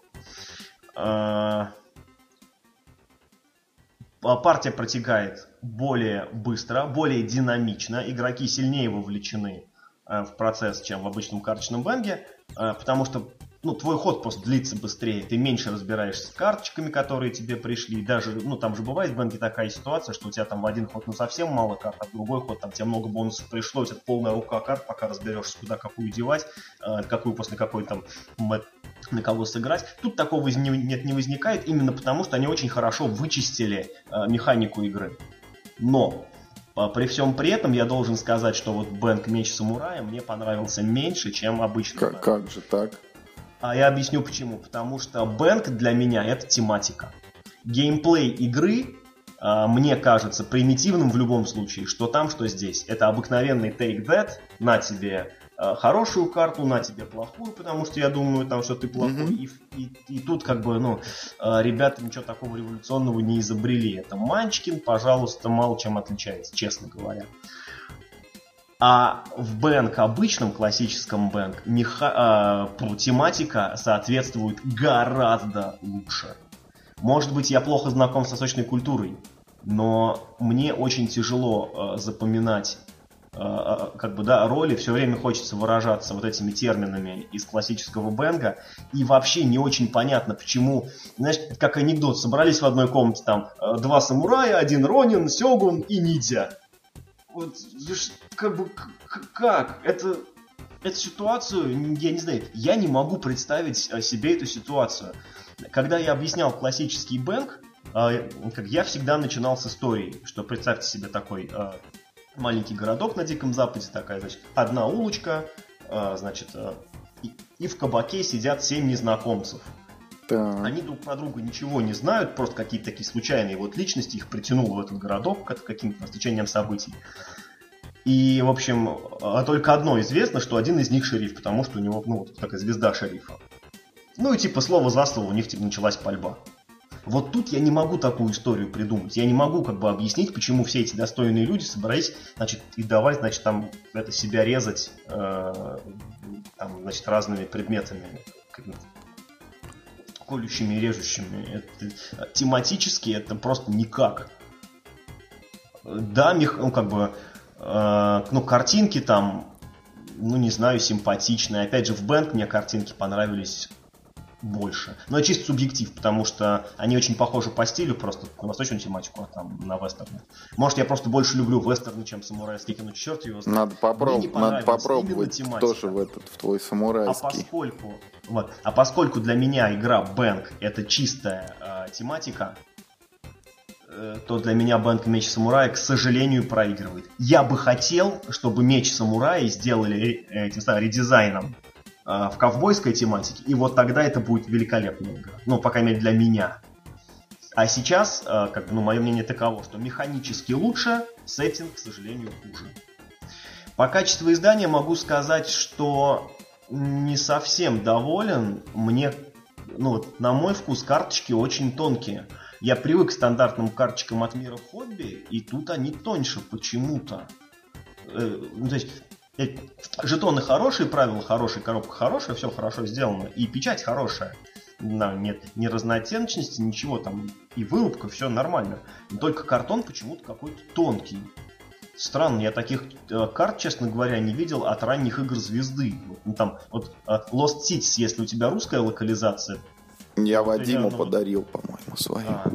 А, а, Партия протекает более быстро, более динамично. Игроки сильнее вовлечены э, в процесс, чем в обычном карточном бенге, э, потому что ну, твой ход просто длится быстрее, ты меньше разбираешься с карточками, которые тебе пришли. Даже, ну, там же бывает в бенге такая ситуация, что у тебя там в один ход ну совсем мало карт, а в другой ход там тебе много бонусов пришло, у тебя полная рука карт, пока разберешься, куда какую девать, э, какую после какой там на кого сыграть. Тут такого не, нет, не возникает, именно потому что они очень хорошо вычистили э, механику игры. Но а, при всем при этом я должен сказать, что вот Бэнк Меч Самурая мне понравился меньше, чем обычный Как, как же так? А я объясню почему. Потому что Бэнк для меня это тематика. Геймплей игры а, мне кажется примитивным в любом случае, что там, что здесь. Это обыкновенный take that, на тебе а, хорошую карту, на тебе плохую, потому что я думаю там, что ты плохой. Мгм. И, и- и тут как бы, ну, а, ребята ничего такого революционного не изобрели. Это Манчкин, пожалуйста, мало чем отличается, честно говоря. А в бэнк, обычном классическом бэнк, меха, фу, тематика соответствует гораздо лучше. Может быть, я плохо знаком с восточной культурой, но мне очень тяжело э, запоминать э, э, как бы, да, роли, все время хочется выражаться вот этими терминами из классического бенга, и вообще не очень понятно, почему, знаешь, как анекдот, собрались в одной комнате там э, два самурая, один ронин, сёгун и ниндзя. Вот, как бы, как? Это, эту ситуацию, я не знаю, я не могу представить себе эту ситуацию. Когда я объяснял классический бэнк, как я всегда начинал с истории, что представьте себе такой э, маленький городок на Диком Западе, такая, значит, одна улочка, э, значит, э, и в кабаке сидят семь незнакомцев. Да. Они друг про друга ничего не знают, просто какие-то такие случайные вот личности их притянуло в этот городок каким-то стечением событий. И, в общем, только одно известно, что один из них шериф, потому что у него, ну, вот такая звезда шерифа. Ну и типа слово за слово у них типа началась пальба. Вот тут я не могу такую историю придумать. Я не могу как бы объяснить, почему все эти достойные люди собрались, значит, и давай, значит, там это себя резать, э, там, значит, разными предметами, колющими и режущими. Это, тематически это просто никак. Да, мех, ну, как бы, э, ну, картинки там, ну, не знаю, симпатичные. Опять же, в Бенд мне картинки понравились больше. Но это чисто субъектив, потому что они очень похожи по стилю, просто на восточную тематику, а там на вестерны. Может, я просто больше люблю вестерны, чем самурайский кино, черт его знает. Надо, попроб... Надо попробовать тоже в этот, в твой самурайский. А поскольку, вот, а поскольку для меня игра Бэнк это чистая э, тематика, то для меня Бэнк Меч Самурая, к сожалению, проигрывает. Я бы хотел, чтобы Меч Самурая сделали э, этим самым редизайном в ковбойской тематике, и вот тогда это будет великолепная игра. Ну, по крайней мере, для меня. А сейчас, э, как бы, ну, мое мнение таково, что механически лучше, сеттинг, к сожалению, хуже. По качеству издания могу сказать, что не совсем доволен. Мне, ну, вот, на мой вкус, карточки очень тонкие. Я привык к стандартным карточкам от мира хобби, и тут они тоньше почему-то. Э, ну, то есть Э, жетоны хорошие, правила хорошие, коробка хорошая, все хорошо сделано. И печать хорошая. Да, нет ни разнооттеночности, ничего там. И вырубка, все нормально. Но только картон почему-то какой-то тонкий. Странно, я таких э, карт, честно говоря, не видел от ранних игр звезды. Вот, ну, там, вот э, Lost Cities, если у тебя русская локализация. Я Вадиму подарил, по-моему, свою. А,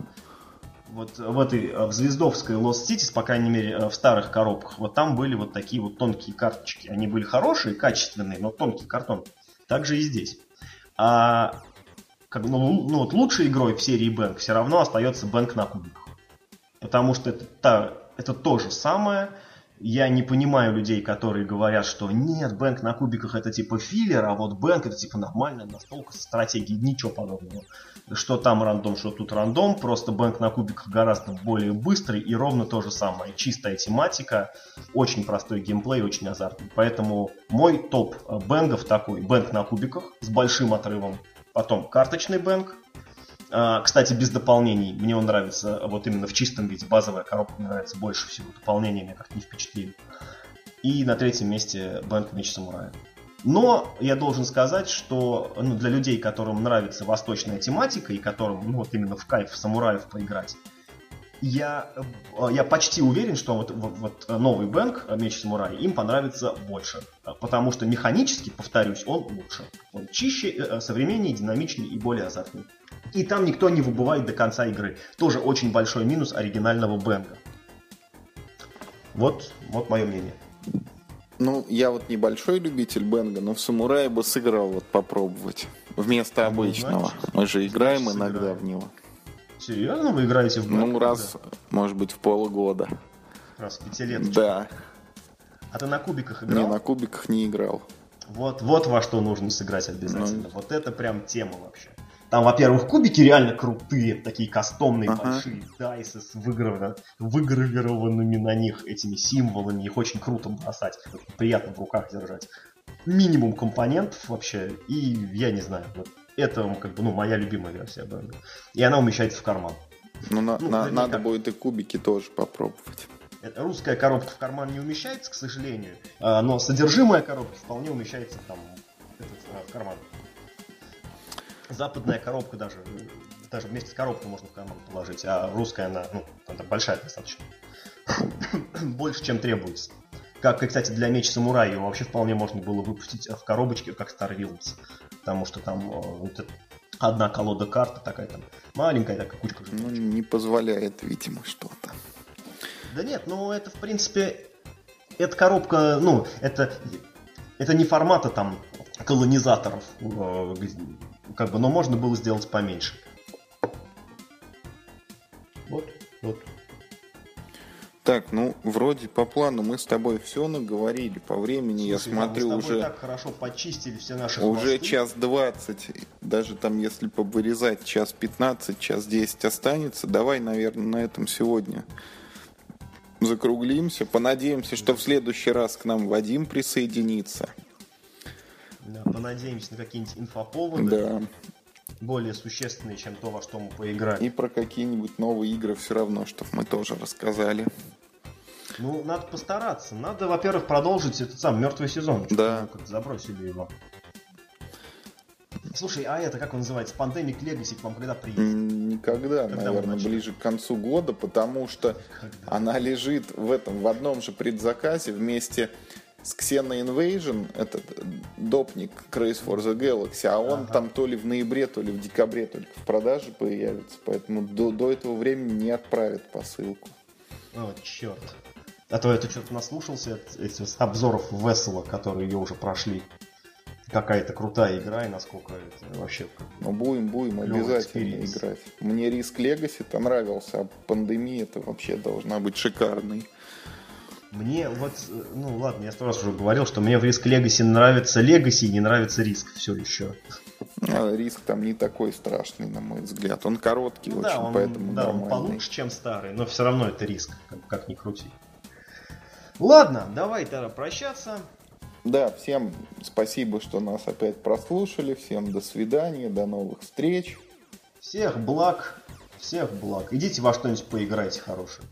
вот в этой, э, в Звездовской Lost Cities, по крайней мере, э, в старых коробках, вот там были вот такие вот тонкие карточки. Они были хорошие, качественные, но тонкий картон. Так же и здесь. А как, ну, ну вот лучшей игрой в серии Бэнк все равно остается Бэнк на кубиках. Потому что это, та, это то же самое, я не понимаю людей, которые говорят, что нет, бэнк на кубиках это типа филлер, а вот бэнк это типа нормальная настолка с стратегией, ничего подобного. Что там рандом, что тут рандом, просто бэнк на кубиках гораздо более быстрый и ровно то же самое. Чистая тематика, очень простой геймплей, очень азартный. Поэтому мой топ бэнгов такой, бэнк на кубиках с большим отрывом, потом карточный бэнк, кстати, без дополнений. Мне он нравится вот именно в чистом виде. Базовая коробка мне нравится больше всего. Дополнения меня как-то не впечатлили. И на третьем месте Бэнк Меч Самурая. Но я должен сказать, что ну, для людей, которым нравится восточная тематика и которым ну, вот именно в кайф самураев поиграть, я, э, я почти уверен, что вот, вот, вот новый Бэнк, Меч Самурая, им понравится больше. Потому что механически, повторюсь, он лучше. Он чище, э, современнее, динамичнее и более азартный. И там никто не выбывает до конца игры. Тоже очень большой минус оригинального Бенга. Вот, вот мое мнение. Ну, я вот небольшой любитель Бенга, но в Самурае бы сыграл вот попробовать. Вместо ну, обычного. Значит, Мы же играем значит, иногда сыграем. в него. Серьезно вы играете в Бенга? Ну, раз, да? может быть, в полгода. Раз в пятилетку. Да. А ты на кубиках играл? Не, на кубиках не играл. Вот, вот во что нужно сыграть обязательно. Ну, вот это прям тема вообще. Там, во-первых, кубики реально крутые, такие кастомные, ага. большие дайсы с выгравированными, выгравированными на них этими символами. Их очень круто бросать, приятно в руках держать. Минимум компонентов вообще, и я не знаю, вот это как бы, ну, моя любимая версия бенда. И она умещается в карман. Ну, на, ну на, надо будет и кубики тоже попробовать. Русская коробка в карман не умещается, к сожалению, а, но содержимое коробки вполне умещается там в карман западная коробка даже даже вместе с коробкой можно в карман положить, а русская она, ну, она большая достаточно. Больше, чем требуется. Как, и, кстати, для меч самурая его вообще вполне можно было выпустить в коробочке, как Star Wheels. Потому что там вот, одна колода карты такая там маленькая такая кучка. Ну, не позволяет, видимо, что-то. Да нет, ну это в принципе, эта коробка, ну, это, это не формата там колонизаторов, э, как бы, но можно было сделать поменьше. Вот, вот. Так, ну, вроде по плану мы с тобой все наговорили. По времени, Слушай, я смотрю, мы с тобой уже... так хорошо почистили все наши Уже хвосты. час двадцать. Даже там, если повырезать, час пятнадцать, час десять останется. Давай, наверное, на этом сегодня закруглимся. Понадеемся, что в следующий раз к нам Вадим присоединится. Да, понадеемся на какие-нибудь инфоповоды. Да. Более существенные, чем то, во что мы поиграли. И про какие-нибудь новые игры все равно, чтобы мы тоже рассказали. Ну, надо постараться. Надо, во-первых, продолжить этот сам мертвый сезон. Да. Как забросили его. Слушай, а это, как он называется, Pandemic Legacy к вам когда приедет? Никогда, когда наверное, ближе к концу года, потому что когда? она лежит в этом, в одном же предзаказе вместе с Xena Invasion, этот допник Craze for the Galaxy, а он ага. там то ли в ноябре, то ли в декабре только в продаже появится, поэтому до, до этого времени не отправят посылку. О, черт. А то это что-то наслушался этих обзоров Весела, которые ее уже прошли какая-то крутая игра и насколько это вообще... Ну, будем, будем обязательно experience. играть. Мне Риск Легаси то нравился, а пандемия это вообще должна быть шикарной. Мне вот, ну ладно, я сто раз уже говорил, что мне в Риск Легаси нравится Легаси и не нравится Риск все еще. А, риск там не такой страшный, на мой взгляд. Он короткий ну, очень, да, он, поэтому Да, нормальный. он получше, чем старый, но все равно это риск, как, как ни крути. Ладно, давай тогда прощаться. Да, всем спасибо, что нас опять прослушали. Всем до свидания, до новых встреч. Всех благ, всех благ. Идите во что-нибудь поиграйте хорошее.